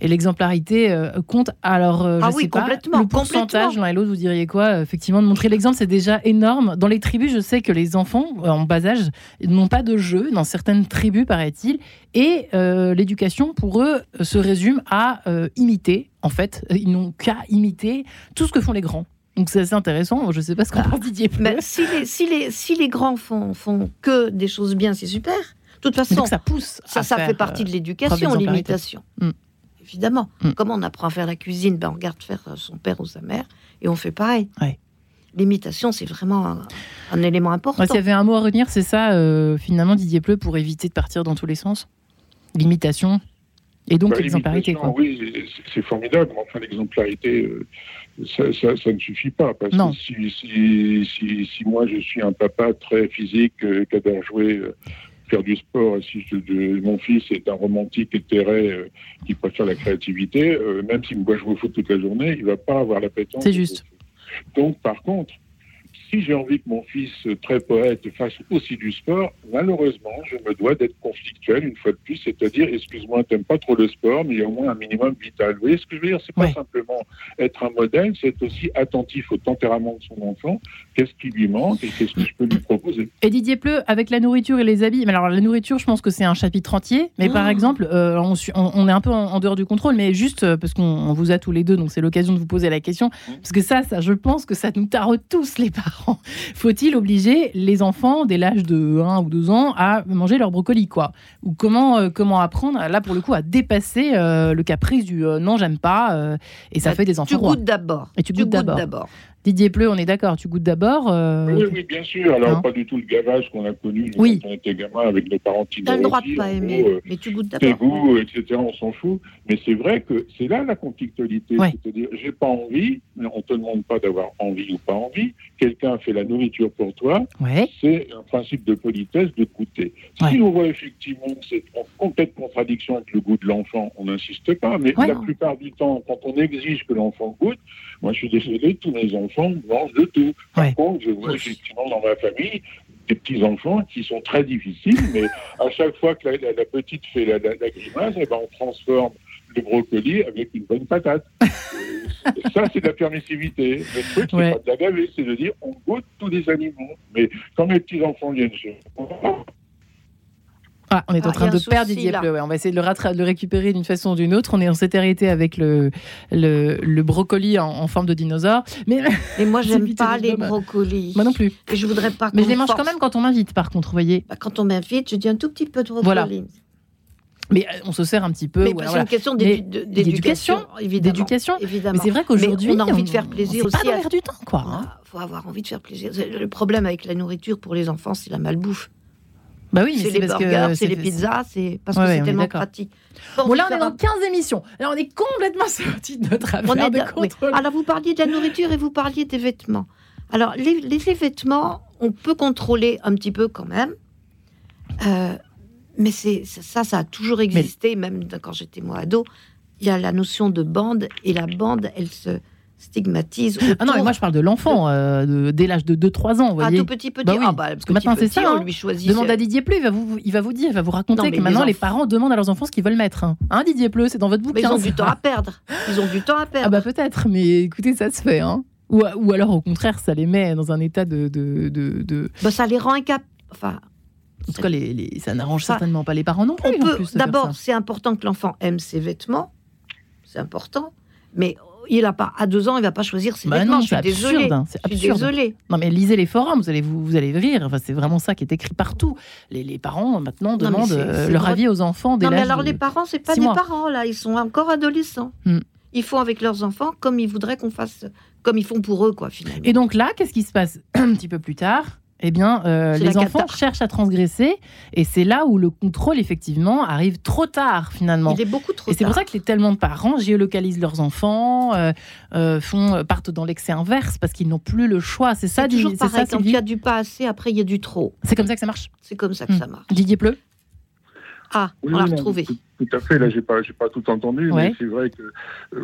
Et l'exemplarité euh, compte. Alors, euh, je ah sais pas, le pourcentage l'un et l'autre, vous diriez quoi Effectivement, de montrer l'exemple, c'est déjà énorme. Dans les tribus, je sais que les enfants euh, en bas âge n'ont pas de jeu dans certaines tribus, paraît-il, et l'éducation pour eux se résume à imiter. En fait, ils n'ont qu'à imiter tout ce que font les grands. Donc c'est assez intéressant. Je ne sais pas ce qu'on ah. pense Didier. si, les, si, les, si les grands font, font que des choses bien, c'est super. De toute façon, ça pousse. Ça, ça fait partie de l'éducation, l'imitation. Mm évidemment. Mm. Comment on apprend à faire la cuisine ben, On regarde faire euh, son père ou sa mère et on fait pareil. L'imitation, c'est vraiment un, élément important. S'il y avait un mot à retenir, c'est ça, euh, finalement, Didier Pleu, pour éviter de partir dans tous les sens? L'imitation et donc bah, l'exemplarité. Oui, c'est formidable, mais enfin, l'exemplarité, euh, ça, ça, ne suffit pas. Parce que si, si, si, si, moi, je suis un papa très physique, qui adore jouer faire du sport. Si je- mon fils est un romantique éthéré euh, qui préfère la créativité, euh, même s'il me voit jouer au foot toute la journée, il va pas avoir l'appétence. C'est juste. Donc, par contre, si j'ai envie que mon fils, très poète, fasse aussi du sport, malheureusement, je me dois d'être conflictuel une fois de plus, c'est-à-dire, excuse-moi, t'aimes pas trop le sport, mais il y a au moins un minimum vital. Vous voyez ce que je veux dire? C'est pas Ouais. simplement être un modèle, c'est aussi attentif au tempérament de son enfant, qu'est-ce qui lui manque et qu'est-ce que je peux lui proposer? Et Didier Pleu, avec la nourriture et les habits, mais alors la nourriture, je pense que c'est un chapitre entier. Mais par Oh. exemple, euh, on, est un peu en, en dehors du contrôle, mais juste euh, parce qu'on on vous a tous les deux, donc c'est l'occasion de vous poser la question. Parce que ça, ça, je pense que ça nous taraude tous les parents. Faut-il obliger les enfants dès l'âge de 1 ou 2 ans à manger leur brocoli, quoi? Ou comment, euh, comment apprendre, là pour le coup, à dépasser euh, le caprice du euh, non, j'aime pas, et ça Bah, fait des Tu enfants rois? goûtes d'abord. Et tu goûtes d'abord. Didier Pleu, on est d'accord, tu goûtes d'abord. euh, Oui, oui, bien sûr. Alors, Non. pas du tout le gavage qu'on a connu Oui. quand on était gamin avec nos parents T'as le droit de pas aimer, euh, mais tu goûtes tes d'abord. goûts, etc., on s'en fout. Mais c'est vrai que c'est là la conflictualité. Ouais. C'est-à-dire, j'ai pas envie, mais on te demande pas d'avoir envie ou pas envie. Quelqu'un fait la nourriture pour toi, Ouais. c'est un principe de politesse de goûter. Si Ouais. on voit effectivement que c'est en complète contradiction avec le goût de l'enfant, on n'insiste pas. Mais Ouais. la plupart du temps, quand on exige que l'enfant goûte, moi je suis désolé, tous mes enfants mangent de tout. Par Ouais. contre, je vois effectivement dans ma famille des petits enfants qui sont très difficiles, mais à chaque fois que la, la- la petite fait la, grimace, eh ben, on transforme le brocoli avec une bonne patate. (laughs) Ça, c'est de la permissivité. Le truc, c'est Ouais. pas de la gaver, c'est de dire on goûte tous les animaux. Mais quand mes petits enfants viennent chez moi, Ah, on est en Ah, train il de perdre Didier. Pleu. ouais. On va essayer de le, rattra- de le récupérer d'une façon ou d'une autre. On est en s'est arrêté avec le, le, le brocoli en, en forme de dinosaure. Mais Et moi, (laughs) j'aime pas les brocolis. moi non plus. Et je voudrais pas Mais je les mange force. quand même quand on m'invite, par contre, vous voyez. Bah, quand on m'invite, je dis un tout petit peu de brocoli. Voilà. Mais euh, on se sert un petit peu. Mais c'est une question d'éducation, évidemment. d'éducation. Évidemment. Mais c'est vrai qu'aujourd'hui, on a envie de faire plaisir pas aussi à- l'air du temps, quoi. hein. Il faut avoir envie de faire plaisir. Le problème avec la nourriture pour les enfants, c'est la malbouffe. Bah oui, c'est les burgers, c'est les pizzas, c'est parce Ouais, que c'est est tellement pratique. Bon, là, on est dans un- 15 émissions. Là, on est complètement (laughs) sorti de notre affaire On est de oui. Alors, vous parliez de la nourriture et vous parliez des vêtements. Alors, les, vêtements, on peut contrôler un petit peu quand même. Euh, mais c'est ça, ça a toujours existé, même quand j'étais moi ado. Il y a la notion de bande, et la bande, elle se stigmatise. Ah non, mais moi, je parle de l'enfant, euh, dès l'âge de 2-3 ans, vous Ah, voyez. tout petit, petit. Bah oui, Ah, bah, parce que maintenant, c'est ça, petit, hein. On lui choisit. Demande à Didier Pleu, il va vous, il va vous dire, il va vous raconter Non, mais que maintenant les parents demandent à leurs enfants ce qu'ils veulent mettre. Hein, Hein, Didier Pleu, c'est dans votre Mais bouquin. ils ont du temps à perdre. Ils ont du temps à perdre. Ah bah peut-être, mais écoutez, ça se fait. Hein. Ou, ou alors au contraire, ça les met dans un état de... de, de, de- Bah, ça les rend incapables. Enfin, En tout cas, les, les- ça n'arrange certainement pas les parents non plus. on D'abord, c'est important que l'enfant aime ses vêtements. C'est important. Mais il a pas à deux ans, il va pas choisir ses Bah vêtements. non, je suis c'est désolée. absurde. hein, C'est Je suis absurde. désolée. Non mais lisez les forums, vous allez vous, vous allez rire. Enfin, c'est vraiment ça qui est écrit partout. Les, les parents maintenant demandent c'est- euh, c'est leur avis aux enfants dès Non, mais alors de- les parents, c'est pas des mois. parents là. Ils sont encore adolescents. Hmm. Ils font avec leurs enfants comme ils voudraient qu'on fasse, comme ils font pour eux, quoi, finalement. Et donc là, qu'est-ce qui se passe (clears throat) un petit peu plus tard? Eh bien, euh, les enfants cata. cherchent à transgresser, et c'est là où le contrôle, effectivement, arrive trop tard, finalement. Il est beaucoup trop Et c'est pour tard. ça que les tellement de parents géolocalisent leurs enfants, euh, euh, font, partent dans l'excès inverse parce qu'ils n'ont plus le choix. C'est ça, c'est toujours c'est pareil. ça, Quand il y a du pas assez, après il y a du trop. C'est comme ça que ça marche? C'est comme ça que Hmm. ça marche. Didier Pleu? Ah, Oui, on l'a retrouvé. Tout à fait. Là, j'ai pas, j'ai pas tout entendu, Ouais. mais c'est vrai que euh,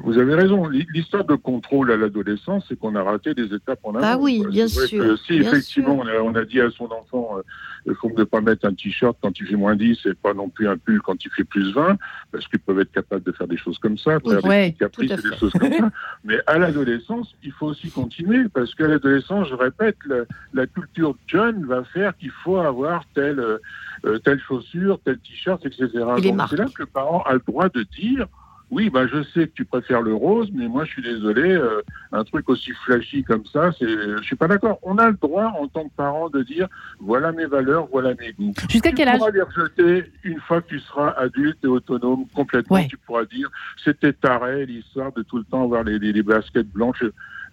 vous avez raison. L'hi- L'histoire de contrôle à l'adolescence, c'est qu'on a raté des étapes en avant. Ah oui, quoi. bien sûr, que si bien effectivement on a, on a dit à son enfant, euh, il faut ne pas mettre un t-shirt quand il fait moins 10 et pas non plus un pull quand il fait plus 20, parce qu'ils peuvent être capables de faire des choses comme ça, faire Ouais, des petits caprices et des choses comme ça. (laughs) Mais à l'adolescence, il faut aussi continuer, parce qu'à l'adolescence, je répète, la, la culture jeune va faire qu'il faut avoir telle, euh, euh, telle chaussure, tel t-shirt, etc. Et les Donc, marques. c'est là que le parent a le droit de dire oui, bah, je sais que tu préfères le rose, mais moi, je suis désolé, euh, un truc aussi flashy comme ça, c'est, je suis pas d'accord. On a le droit, en tant que parent, de dire voilà mes valeurs, voilà mes goûts. Jusqu'à tu quel âge pourras les rejeter une fois que tu seras adulte et autonome complètement. Ouais. Tu pourras dire c'était taré l'histoire de tout le temps avoir les, les, les baskets blanches.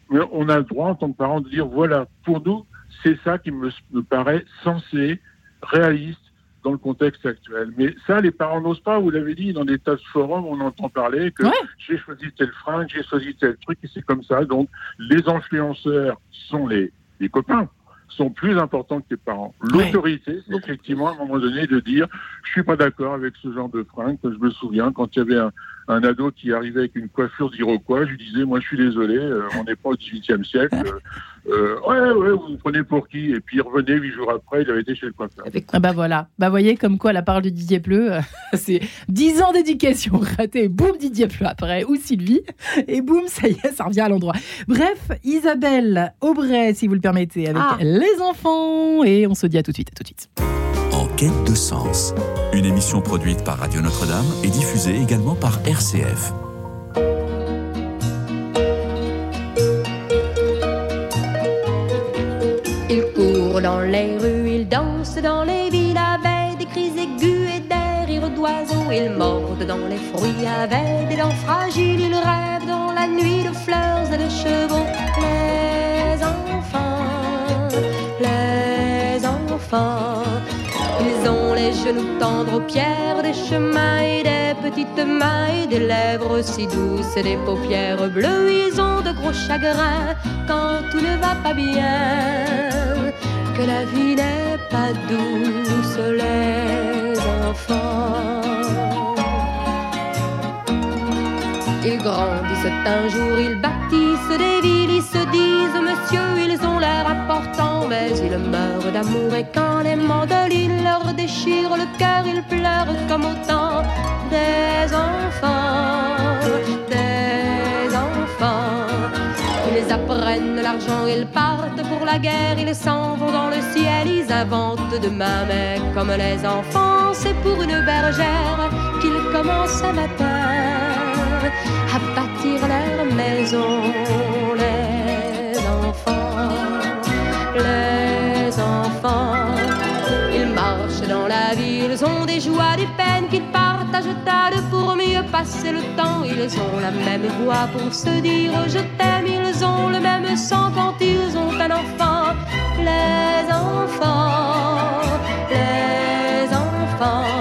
Mais on a le droit, en tant que parent, de dire voilà, pour nous, c'est ça qui me, me paraît sensé, réaliste dans le contexte actuel. Mais ça, les parents n'osent pas. Vous l'avez dit, dans des tas de forums, on entend parler que Ouais. j'ai choisi tel fringue, j'ai choisi tel truc, et c'est comme ça. Donc, les influenceurs sont les, les copains. sont plus importants que les parents. L'autorité, c'est effectivement à un moment donné de dire je suis pas d'accord avec ce genre de fringue. Je me souviens quand il y avait un, un ado qui arrivait avec une coiffure d'Iroquois, je lui disais, moi je suis désolé, euh, on n'est pas au XVIIIe siècle. Euh, ouais, ouais, vous vous prenez pour qui? Et puis il revenait huit jours après, il avait été chez le coiffeur. Ah bah voilà, bah voyez comme quoi la parole de Didier Pleu, euh, (laughs) c'est dix ans d'éducation (laughs) ratée, boum Didier Pleu après, ou Sylvie, et boum, ça y est, ça revient à l'endroit. Bref, Isabelle Aubray, si vous le permettez, avec Ah. les enfants, et on se dit à tout de suite, à tout de suite. Quête de sens. Une émission produite par Radio Notre-Dame et diffusée également par RCF. Il court dans les rues, il danse dans les villes avec des cris aigus et des rires d'oiseaux. Il morde dans les fruits avec des dents fragiles. Il rêve dans la nuit de fleurs et de chevaux. Les enfants, les enfants, ils ont les genoux tendres aux pierres, des chemins et des petites mains et des lèvres si douces et des paupières bleues. Ils ont de gros chagrins quand tout ne va pas bien, que la vie n'est pas douce, les enfants. Ils grandissent un jour, ils bâtissent des villes, ils se disent monsieur, ils ont l'air importants, mais ils meurent d'amour et quand les mandolines leur déchirent le cœur, ils pleurent comme au temps des enfants, des enfants. Ils apprennent l'argent, ils partent pour la guerre, ils s'en vont dans le ciel, ils inventent demain, mais comme les enfants, c'est pour une bergère qu'ils commencent un matin à bâtir leur maison, des joies, des peines qu'ils partagent à table pour mieux passer le temps. Ils ont la même voix pour se dire je t'aime, ils ont le même sang quand ils ont un enfant. Les enfants, les enfants.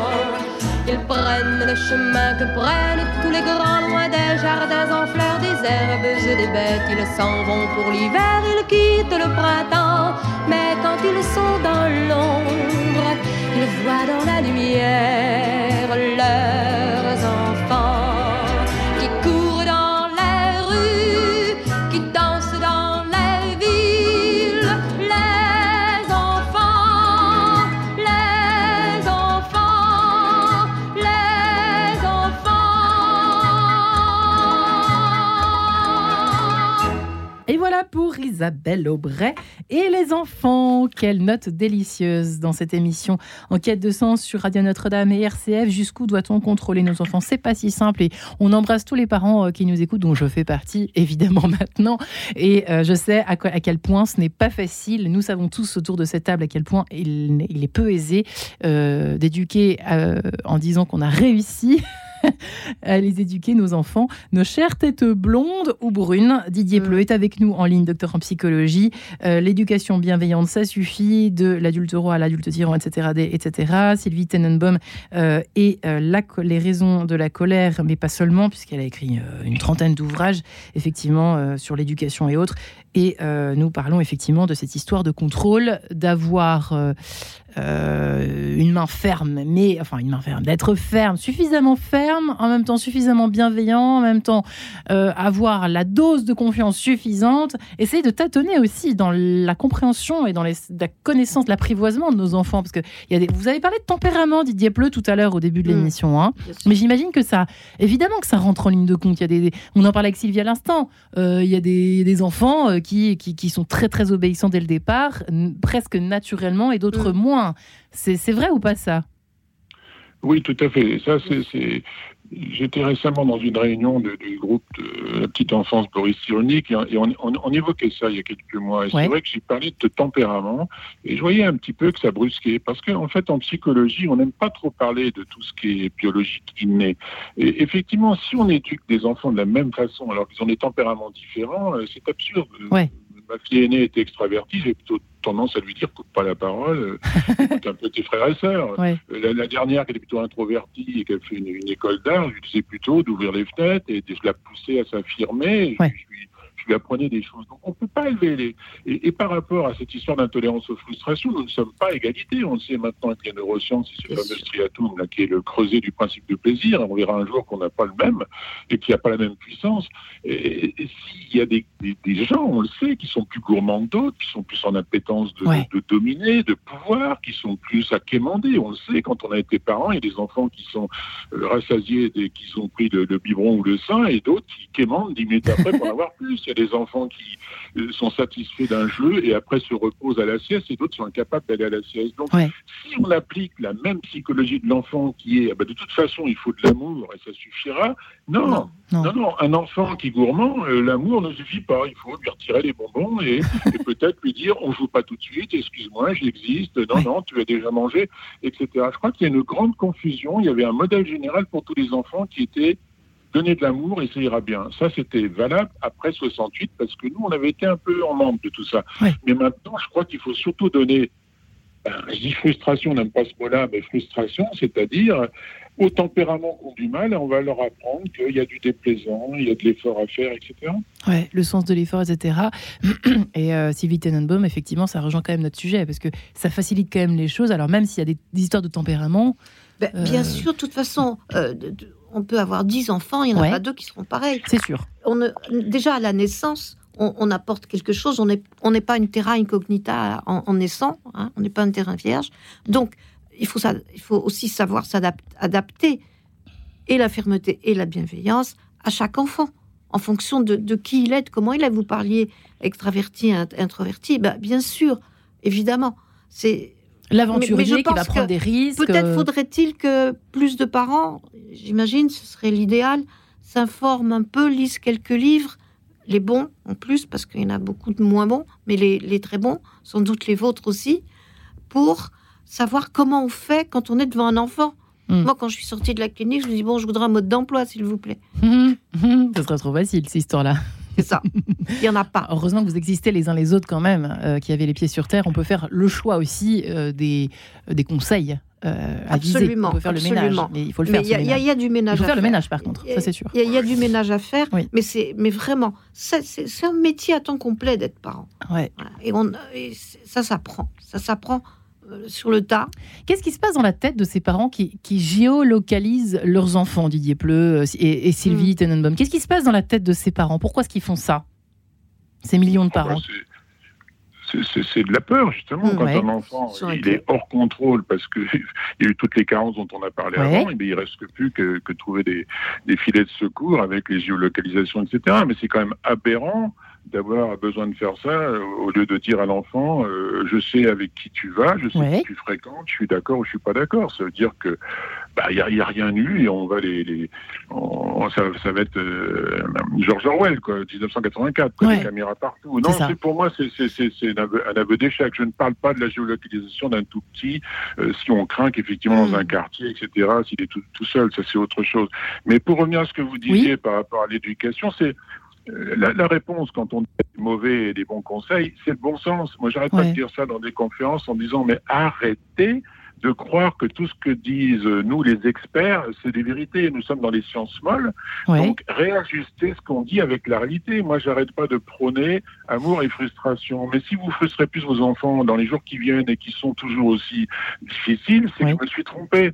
Le chemin que prennent tous les grands loin des jardins en fleurs, des herbes et des bêtes. Ils s'en vont pour l'hiver, ils quittent le printemps. Mais quand ils sont dans l'ombre, ils voient dans la lumière leurs Isabelle Aubray et les enfants. Quelle note délicieuse dans cette émission en quête de sens sur Radio Notre-Dame et RCF. Jusqu'où doit-on contrôler nos enfants? C'est pas si simple et on embrasse tous les parents euh, qui nous écoutent, dont je fais partie (laughs) évidemment maintenant. Et euh, je sais à, quel point ce n'est pas facile. Nous savons tous autour de cette table à quel point il, est peu aisé euh, d'éduquer en disant qu'on a réussi. (laughs) (laughs) à les éduquer, nos enfants, nos chères têtes blondes ou brunes. Didier Mm. Pleu est avec nous en ligne, docteur en psychologie. Euh, L'éducation bienveillante, ça suffit, de l'adulte roi à l'adulte tyran, etc. etc. Sylvie Tenenbaum euh, et euh, la les raisons de la colère, mais pas seulement, puisqu'elle a écrit euh, une trentaine d'ouvrages, effectivement, sur l'éducation et autres. Et nous parlons effectivement de cette histoire de contrôle, d'avoir euh, une main ferme, mais enfin une main ferme, d'être ferme, suffisamment ferme, en même temps suffisamment bienveillant, en même temps euh, avoir la dose de confiance suffisante, essayer de tâtonner aussi dans la compréhension et dans les- la connaissance, l'apprivoisement de nos enfants, parce que il y a des, vous avez parlé de tempérament, Didier Pleu, tout à l'heure au début de Mm. l'émission, hein. Mais j'imagine que ça, évidemment que ça rentre en ligne de compte. Il y a des, on en parlait avec Sylvie à l'instant. Euh, il y a des, des enfants qui, qui, qui sont très très obéissants dès le départ, presque naturellement, et d'autres Mm. moins. C'est c'est vrai ou pas ça? Oui, tout à fait. Ça, c'est. J'étais récemment dans une réunion de- du groupe de la petite enfance Boris Cyrulnik et, on, et on- on- on évoquait ça il y a quelques mois. Et Ouais. c'est vrai que j'ai parlé de tempérament et je voyais un petit peu que ça brusquait parce qu'en fait, en psychologie, on n'aime pas trop parler de tout ce qui est biologique inné. Et effectivement, si on éduque des enfants de la même façon alors qu'ils ont des tempéraments différents, euh, c'est absurde. Ouais. Ma fille aînée était extravertie, j'ai plutôt tendance à lui dire coupe pas la parole, euh, écoute un peu tes frères et sœurs. (laughs) Ouais. Euh, La, la dernière qui était plutôt introvertie et qui a fait une, une école d'art, je lui disais plutôt d'ouvrir les fenêtres et de la pousser à s'affirmer. Je- Ouais. Je, lui- lui apprenais des choses. Donc on ne peut pas élever les... Et, par rapport à cette histoire d'intolérance aux frustrations, nous ne sommes pas à égalité. On le sait maintenant avec les neurosciences, c'est ce fameux striatum là, qui est le creuset du principe de plaisir. On verra un jour qu'on n'a pas le même et qu'il n'y a pas la même puissance. Et, s'il y a des, gens, on le sait, qui sont plus gourmands que d'autres, qui sont plus en appétence de, de, dominer, de pouvoir, qui sont plus à quémander. On le sait, quand on a été parent, il y a des enfants qui sont euh, rassasiés et qui ont pris le, biberon ou le sein et d'autres qui quémandent dix minutes après pour en avoir plus. Il y a des enfants qui euh, sont satisfaits d'un jeu et après se reposent à la sieste et d'autres sont incapables d'aller à la sieste. Donc, si on applique la même psychologie de l'enfant qui est, ah ben, de toute façon, il faut de l'amour et ça suffira. Non, non, non, un enfant qui est gourmand, euh, l'amour ne suffit pas. Il faut lui retirer les bonbons et, (laughs) peut-être lui dire, on joue pas tout de suite, excuse-moi, j'existe, non, non, tu as déjà mangé, etc. Je crois qu'il y a une grande confusion. Il y avait un modèle général pour tous les enfants qui était donner de l'amour et ça ira bien. Ça, c'était valable après 68 parce que nous, on avait été un peu en manque de tout ça. Mais maintenant, je crois qu'il faut surtout donner, ben, je dis frustration, on n'aime pas ce mot-là, mais frustration, c'est-à-dire au tempérament qui ont du mal, on va leur apprendre qu'il y a du déplaisant, il y a de l'effort à faire, etc. Ouais, le sens de l'effort, etc. (clears throat) Et euh, Sylvie Tenenbaum, effectivement, ça rejoint quand même notre sujet parce que ça facilite quand même les choses. Alors même s'il y a des, histoires de tempérament. Ben, bien euh, sûr, de toute façon, euh, on peut avoir dix enfants, il n'y en a pas deux qui seront pareils. C'est sûr. On déjà à la naissance, on, apporte quelque chose. On n'est pas une terra incognita en, naissant. Hein, on n'est pas un terrain vierge. Donc, il faut, ça, il faut aussi savoir s'adapter et la fermeté et la bienveillance à chaque enfant en fonction de, qui il est, de comment il est. Vous parliez extraverti, introverti. Ben, bien sûr, évidemment. C'est l'aventurier qui va prendre des risques. Peut-être faudrait-il que plus de parents, j'imagine, ce serait l'idéal, s'informent un peu, lisent quelques livres, les bons en plus, parce qu'il y en a beaucoup de moins bons, mais les, très bons, sans doute les vôtres aussi, pour savoir comment on fait quand on est devant un enfant. Hmm. Moi, quand je suis sortie de la clinique, je me dis bon, je voudrais un mode d'emploi, s'il vous plaît. (laughs) Ce serait trop facile, cette histoire-là. C'est ça. Il n'y en a pas. (laughs) Heureusement que vous existez les uns les autres quand même, euh, qui avaient les pieds sur terre. On peut faire le choix aussi euh, des, euh, des conseils. à absolument, On peut faire le ménage, mais il faut le faire. Il y, a du ménage. Il faut faire le ménage par contre, ça c'est sûr. Il y, a du ménage à faire, mais c'est, mais vraiment, c'est un métier à temps complet d'être parent. Ouais. Et, on, et ça s'apprend, ça s'apprend euh, sur le tas. Qu'est-ce qui se passe dans la tête de ces parents qui, géolocalisent leurs enfants, Didier Pleu euh, et, Sylvie mm. Tenenbaum? Qu'est-ce qui se passe dans la tête de ces parents? Pourquoi est-ce qu'ils font ça Ces millions de ah bah, parents? c'est de la peur, justement, quand un enfant il est hors contrôle parce qu'il (laughs) y a eu toutes les carences dont on a parlé avant, et bien, il reste plus que, que trouver des, des, filets de secours avec les géolocalisations, etc. Mais c'est quand même aberrant d'avoir besoin de faire ça euh, au lieu de dire à l'enfant euh, je sais avec qui tu vas, je sais qui tu fréquentes, je suis d'accord ou je suis pas d'accord. Ça veut dire que bah il y, a, rien eu et on va les, les ça, ça, va être euh, George Orwell quoi, 1984, quoi, les caméras partout. Non, c'est pour moi c'est un aveu, un aveu d'échec. Je ne parle pas de la géolocalisation d'un tout petit si on craint qu'effectivement dans un mm. quartier etc. S'il est tout, tout seul, ça c'est autre chose. Mais pour revenir à ce que vous disiez par rapport à l'éducation, c'est la, réponse quand on dit mauvais et des bons conseils, c'est le bon sens. Moi, j'arrête pas de dire ça dans des conférences en disant mais arrêtez de croire que tout ce que disent nous les experts, c'est des vérités. Nous sommes dans les sciences molles. Donc, réajustez ce qu'on dit avec la réalité. Moi, j'arrête pas de prôner amour et frustration. Mais si vous frustrez plus vos enfants dans les jours qui viennent et qui sont toujours aussi difficiles, c'est que je me suis trompé.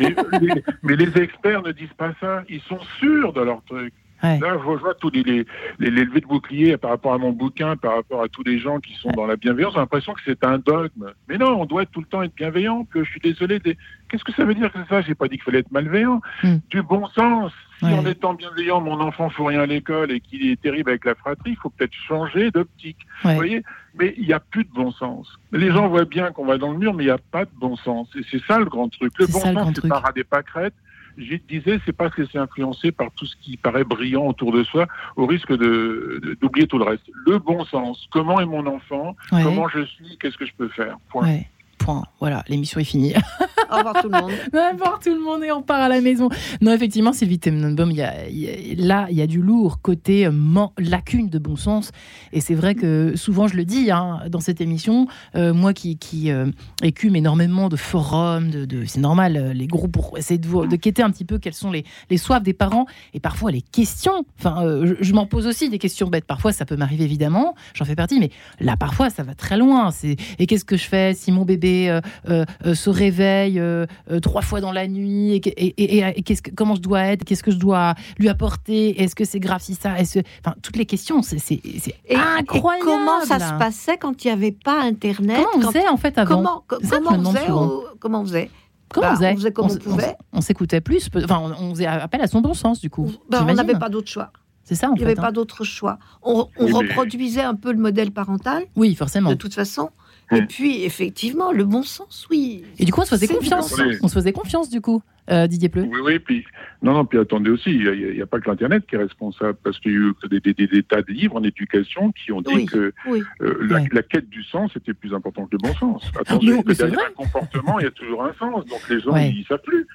mais, (laughs) mais les experts ne disent pas ça. Ils sont sûrs de leur truc. Là, je vois tous les, les, les, levées de boucliers par rapport à mon bouquin, par rapport à tous les gens qui sont dans la bienveillance. J'ai l'impression que c'est un dogme. Mais non, on doit tout le temps être bienveillant. Que je suis désolé. Des... Qu'est-ce que ça veut dire que ça? J'ai pas dit qu'il fallait être malveillant. Hmm. Du bon sens. Si en étant bienveillant, mon enfant fout rien à l'école et qu'il est terrible avec la fratrie, il faut peut-être changer d'optique. Vous voyez? Mais il n'y a plus de bon sens. Les gens voient bien qu'on va dans le mur, mais il n'y a pas de bon sens. Et c'est ça le grand truc. Le bon sens, c'est pas des pâquerettes je disais, c'est pas se laisser influencer par tout ce qui paraît brillant autour de soi, au risque de d'oublier tout le reste. Le bon sens. Comment est mon enfant? Comment je suis? Qu'est-ce que je peux faire? Point. Point. Voilà, l'émission est finie. (laughs) Au revoir tout le monde. (laughs) Va voir tout le monde et on part à la maison. Non, effectivement, Sylvie Tenenbaum, y a, y là, il y a du lourd côté euh, man- lacune de bon sens. Et c'est vrai que souvent, je le dis hein, dans cette émission, euh, moi qui, qui euh, écume énormément de forums, c'est normal, euh, les groupes pour essayer de, de quêter un petit peu quelles sont les, les soifs des parents et parfois les questions. Enfin, je, m'en pose aussi des questions bêtes. Parfois, ça peut m'arriver évidemment, j'en fais partie, mais là, parfois, ça va très loin. Et qu'est-ce que je fais si mon bébé se réveille euh, trois fois dans la nuit et, que- et- et- et- et qu'est-ce que, comment je dois être Qu'est-ce que je dois lui apporter Est-ce que c'est grave si ça Est-ce enfin toutes les questions, c'est c'est c'est Et, incroyable. et comment ça se passait quand il n'y avait pas Internet Comment on quand- faisait en fait avant Comment, co- ça comment on faisait au- Comment on faisait Comment Bah, on faisait on faisait comme on pouvait. on s'écoutait plus. Enfin, on, on faisait appel à son bon sens du coup. Ben, On n'avait pas d'autre choix. C'est ça en Il n'y avait pas hein. d'autre choix. On, on Oui, mais- reproduisait un peu le modèle parental, Oui, forcément. de toute façon. Et puis, effectivement, le bon sens, oui. Et du coup, on se faisait confiance. bon. On se faisait confiance du coup, euh, Didier Pleu. Oui, oui, puis non, non, puis attendez aussi, il n'y a, pas que l'Internet qui est responsable, parce qu'il y a eu des, des- des- des tas de livres en éducation qui ont dit Oui. que Oui. euh, la, Ouais. la quête du sens était plus importante que le bon sens. Mais- Attention, mais que c'est derrière vrai. un comportement, il y a toujours un sens, donc les gens, Ouais. ils ne savent plus.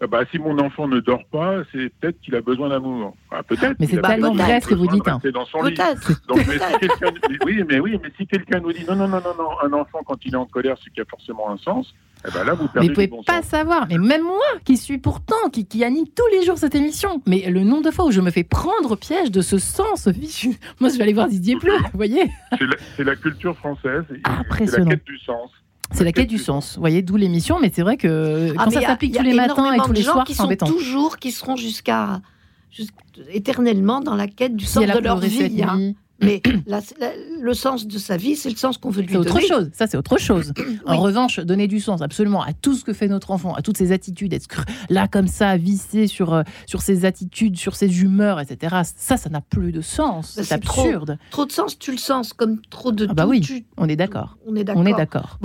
Ah Bah, si mon enfant ne dort pas, c'est peut-être qu'il a besoin d'amour. Ah, peut-être. Mais c'est besoin vrai ce que vous dites, hein. dans son lit. Donc, mais si oui, mais oui, mais si quelqu'un nous dit non, non, non, non, non, un enfant quand il est en colère, c'est qu'il y a forcément un sens. Eh ben là, vous Mais vous pouvez bon pas sens. savoir. Mais même moi, qui suis pourtant, qui, qui anime tous les jours cette émission, mais le nombre de fois où je me fais prendre au piège de ce sens. (laughs) Moi, je vais aller voir Didier Pleu, (laughs) vous voyez C'est la, culture française. et C'est la Impressionnant. quête du sens. C'est la quête du sens. Vous voyez, d'où l'émission, mais c'est vrai que Ah, quand ça s'applique tous les matins et tous les soirs, qui c'est sont embêtant. toujours, qui seront jusqu'à jus- éternellement dans la quête du sens de leur vie. hein. Mais (coughs) la- la- le sens de sa vie, c'est le sens qu'on veut lui c'est autre donner. chose. Ça, c'est autre chose. (coughs) En revanche, donner du sens absolument à tout ce que fait notre enfant, à toutes ses attitudes, être là comme ça, vissé sur, euh, sur ses attitudes, sur ses humeurs, etc. Ça, ça n'a plus de sens. Bah, c'est trop. absurde. Trop de sens, tu le sens comme trop de Ah bah tout, oui. tu- On est d'accord. On est d'accord. On est d'accord.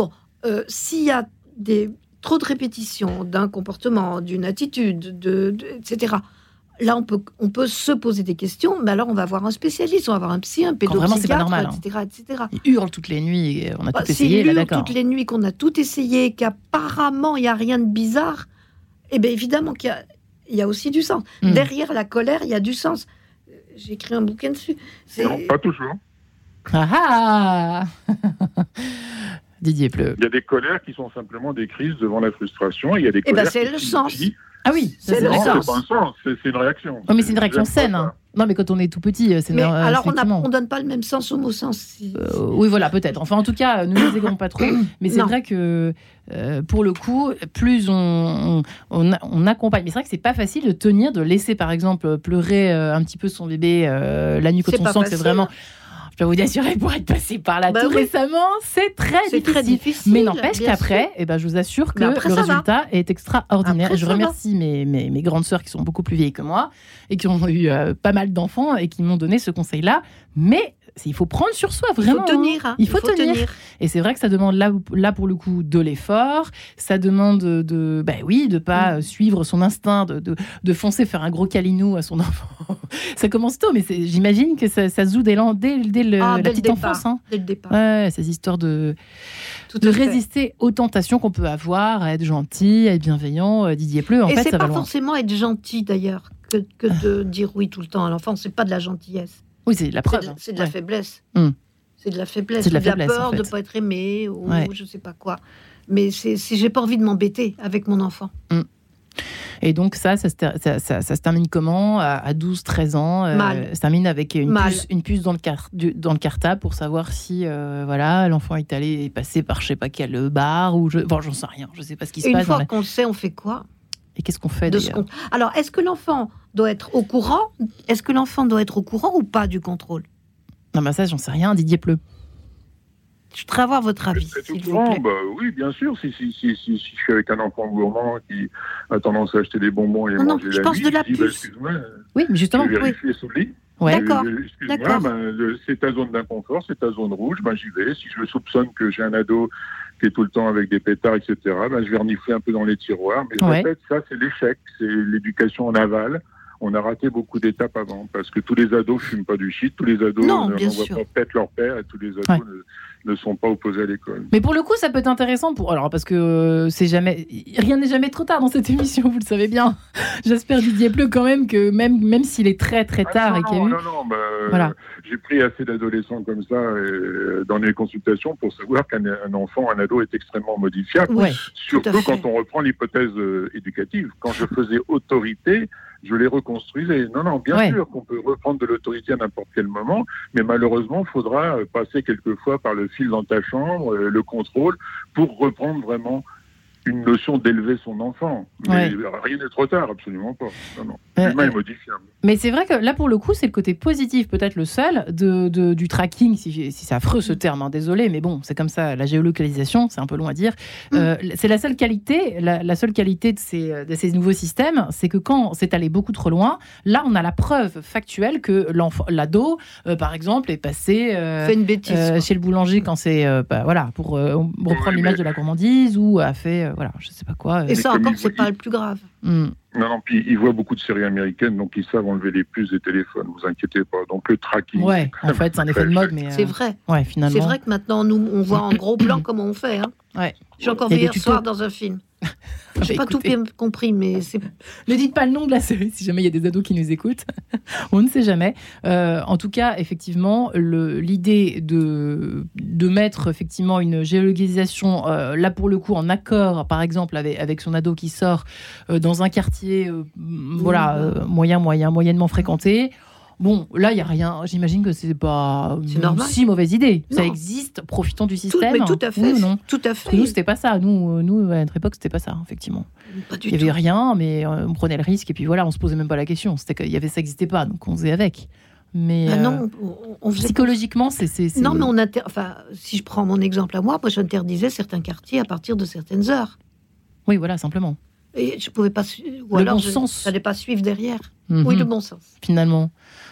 Euh, S'il y a des, trop de répétitions d'un comportement, d'une attitude, de, de- etc., là, on peut, on peut se poser des questions, mais alors on va voir un spécialiste, on va voir un psy, un Quand vraiment, c'est pas pédopsychiatre, normal, etc., etc. Il hurle toutes les nuits. On a Bah, tout essayé, là, hurle d'accord. toutes les nuits, qu'on a tout essayé, qu'apparemment il n'y a rien de bizarre, eh bien évidemment qu'il y a, il y a aussi du sens. Mm. Derrière la colère, il y a du sens. Euh, J'ai écrit un bouquin dessus. C'est- Non, pas toujours. Ah ah (laughs) Didier Pleu. Il y a des colères qui sont simplement des crises devant la frustration. Et il y a des Eh ben, colères c'est le sens. Ah oui, C'est le d'accord. c'est pas un sens, c'est c'est une réaction. Non, mais c'est une réaction saine. hein. Non, mais quand on est tout petit, c'est Mais euh, alors, on ne donne pas le même sens au mot sens. si- Euh, oui, voilà, peut-être. Enfin, en tout cas, ne nous égarons pas trop. (coughs) Mais c'est Non. vrai que, euh, pour le coup, plus on, on, on- on accompagne. Mais c'est vrai que c'est pas facile de tenir, de laisser, par exemple, pleurer euh, un petit peu son bébé euh, la nuit quand C'est on sent que c'est vraiment. Je peux vous assurer, pour être passé par là Bah tout oui. récemment, c'est très difficile. très difficile. Mais n'empêche qu'après, eh ben, je vous assure que après, le va. résultat est extraordinaire. Après, je remercie mes, mes, mes grandes sœurs qui sont beaucoup plus vieilles que moi et qui ont eu euh, pas mal d'enfants et qui m'ont donné ce conseil-là. Mais il faut prendre sur soi, Il vraiment. faut tenir. hein. Il faut tenir. Et c'est vrai que ça demande là, là pour le coup de l'effort. Ça demande de, bah oui, de pas Mm. suivre son instinct, de, de, de foncer faire un gros câlinou à son (laughs) enfant. ça commence tôt, mais j'imagine que ça, ça se joue dès, dès, dès le- Ah, la le petite départ. enfance. hein. Dès le départ. Ouais, ces histoires de, Tout de fait. résister aux tentations qu'on peut avoir, à être gentil, à être bienveillant. euh, Didier Pleu, en Et fait, c'est ça pas va loin. forcément être gentil d'ailleurs que, que de dire oui tout le temps à l'enfant. C'est pas de la gentillesse. Oui, c'est la C'est preuve. de, c'est de la Ouais. faiblesse. Hmm. C'est de la faiblesse. C'est de la peur en de ne pas être aimé ou Ouais. je sais pas quoi. Mais si j'ai pas envie de m'embêter avec mon enfant. Et donc ça, ça se, ter- ça, ça- ça se termine comment? À à 12, 13 ans euh, Mal. Ça se termine avec une puce, une puce dans, le car- du- dans le cartable pour savoir si euh, voilà l'enfant est allé passer par je sais pas quel bar ou je, bon, j'en sais rien, je sais pas ce qui se une passe. dans fois la- qu'on le sait, on fait quoi? Et qu'est-ce qu'on fait de ce Alors, est-ce que l'enfant doit être au courant? Est-ce que l'enfant doit être au courant ou pas du contrôle? Non, bah ça, j'en sais rien. Didier Pleu. Je voudrais avoir votre avis, s'il vous souvent, plaît. bah, oui, bien sûr. Si, si, si, si, si je suis avec un enfant gourmand qui a tendance à acheter des bonbons et Non, non, je la pense de la dis, bah, puce. excuse-moi, Oui, mais justement. je vais vérifier sous le lit. Ouais. D'accord, Euh, Excuse-moi, ben, le- c'est ta zone d'inconfort, c'est ta zone rouge, ben, j'y vais. Si je soupçonne que j'ai un ado tout le temps avec des pétards, etc., ben, je vais renifler un peu dans les tiroirs. Mais Ouais. répète, ça, c'est l'échec, c'est l'éducation en aval. on a raté beaucoup d'étapes avant, parce que tous les ados fument pas du shit, tous les ados Non, ne bien n'envoient sûr. pas pète leur père, et tous les ados Ouais. ne, ne sont pas opposés à l'école. Mais pour le coup, ça peut être intéressant pour. Alors, parce que euh, c'est jamais. Rien n'est jamais trop tard dans cette émission, vous le savez bien. (laughs) J'espère, Didier Pleu, quand même, que même, même s'il est très très tard Ah, et non, qu'il y a non, eu. non, non, bah, euh, Voilà. j'ai pris assez d'adolescents comme ça euh, dans les consultations pour savoir qu'un un enfant, un ado est extrêmement modifiable. Ouais. Surtout quand on reprend l'hypothèse euh, éducative. Quand je faisais autorité, je les reconstruisais. Non, non, bien Ouais. sûr qu'on peut reprendre de l'autorité à n'importe quel moment, mais malheureusement, il faudra euh, passer quelquefois par le fil dans ta chambre, euh, le contrôle, pour reprendre vraiment une notion d'élever son enfant. Mais rien n'est trop tard, absolument pas. Non, non. Euh, L'humain euh, est modifiable. Mais c'est vrai que là, pour le coup, c'est le côté positif, peut-être le seul, de, de- du tracking, si, si c'est affreux ce terme, hein, désolé, mais bon, c'est comme ça, la géolocalisation, c'est un peu long à dire. Euh, c'est la seule qualité, la, la seule qualité de ces, de ces nouveaux systèmes, c'est que quand c'est allé beaucoup trop loin, là, on a la preuve factuelle que l'enfant, l'ado, euh, par exemple, est passé euh, Fait une bêtise. euh, chez le boulanger quand c'est, euh, bah, voilà, pour euh, reprendre Oui, l'image mais- de la gourmandise, ou a fait, euh, voilà, je sais pas quoi. euh, Et ça encore, c'est pas le plus grave. hmm. Non, non, puis ils voient beaucoup de séries américaines, donc ils savent enlever les puces des téléphones, vous inquiétez pas. Donc le tracking. Ouais, en fait, c'est un effet de mode, mais. euh, C'est vrai. Ouais, finalement. C'est vrai que maintenant, nous, on voit en gros plan (coughs) comment on fait. Hein. Ouais. J'ai encore vu hier soir dans un film. (laughs) J'ai Bah, pas tout écoutez. bien compris, mais c'est (laughs) Ne dites pas le nom de la série si jamais il y a des ados qui nous écoutent. (laughs) On ne sait jamais. Euh, en tout cas, effectivement, le- l'idée de, de mettre effectivement une géolocalisation, euh, là pour le coup, en accord, par exemple, avec, avec son ado qui sort euh, dans un quartier euh, voilà, euh, moyen, moyen, moyennement fréquenté. Bon, là, il n'y a rien. J'imagine que c'est pas une si mauvaise idée. Ça existe, profitons du tout, système. mais tout à fait. Oui ou non Tout à que nous, fait. c'était pas ça. Nous, euh, nous, à notre époque, c'était pas ça, effectivement. Il y avait tout. rien, mais euh, on prenait le risque et puis voilà, on se posait même pas la question. C'était qu'il y avait ça n'existait pas, donc on faisait avec. Mais Ah euh, non, on, on faisait psychologiquement, c'est Non, mais on inter... enfin, si je prends mon exemple à moi, moi j'interdisais certains quartiers à partir de certaines heures. oui, voilà, simplement. Et je pouvais pas su- ou Le alors bon je sens. n'allais pas suivre derrière. Mhm, Oui, le bon sens. Finalement,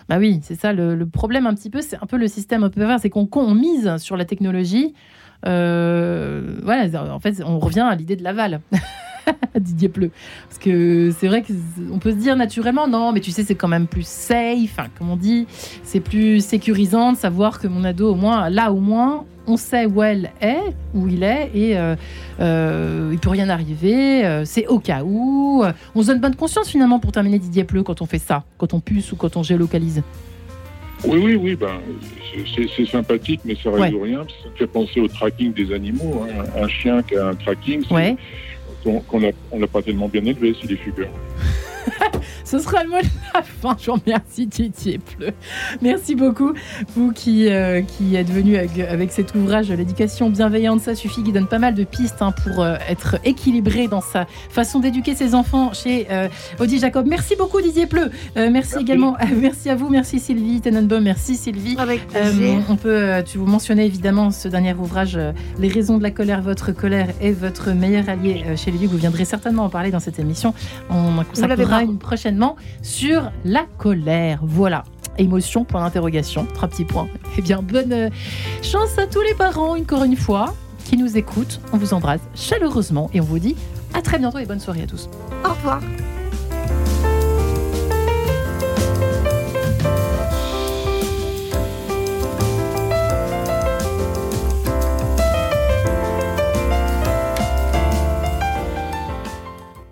bah oui, c'est ça le, problème un petit peu. C'est un peu le système peu pervers, c'est qu'on qu'on on mise sur la technologie. Euh, en fait, on revient à l'idée de l'aval. (laughs) Didier Pleu. Parce que c'est vrai qu'on peut se dire naturellement, non, mais tu sais, c'est quand même plus safe, comme on dit, c'est plus sécurisant de savoir que mon ado, au moins, là au moins, on sait où elle est, où il est, et euh, euh, il peut rien arriver, euh, c'est au cas où. On se donne bonne conscience finalement pour terminer Didier Pleu quand on fait ça, quand on puce ou quand on géolocalise. Oui, oui, oui, ben, c'est- sympathique, mais ça ne Ouais. résout rien. Ça me fait penser au tracking des animaux. hein. Un chien qui a un tracking, Ouais. qu'on on l'a pas tellement bien élevé, c'est des figures. (laughs) Ce sera le mot de la fin. Je vous remercie, Didier Pleu. Merci beaucoup, vous qui, euh, qui êtes venu avec, avec cet ouvrage L'éducation bienveillante, ça suffit, qui donne pas mal de pistes hein, pour euh, être équilibré dans sa façon d'éduquer ses enfants chez euh, Audi Jacob. Merci beaucoup, Didier Pleu. Euh, merci, Merci. également, (laughs) merci à vous, merci Sylvie Tenenbaum, merci Sylvie. Avec plaisir. on peut, tu vous mentionnais évidemment ce dernier ouvrage, Les raisons de la colère, votre colère est votre meilleur allié chez les Vous viendrez certainement en parler dans cette émission. On en consacrera une sur la colère. Voilà. Émotion, point d'interrogation, trois petits points. Eh bien, bonne euh, chance à tous les parents, encore une fois, qui nous écoutent. On vous embrasse chaleureusement et on vous dit à très bientôt et bonne soirée à tous. Au revoir.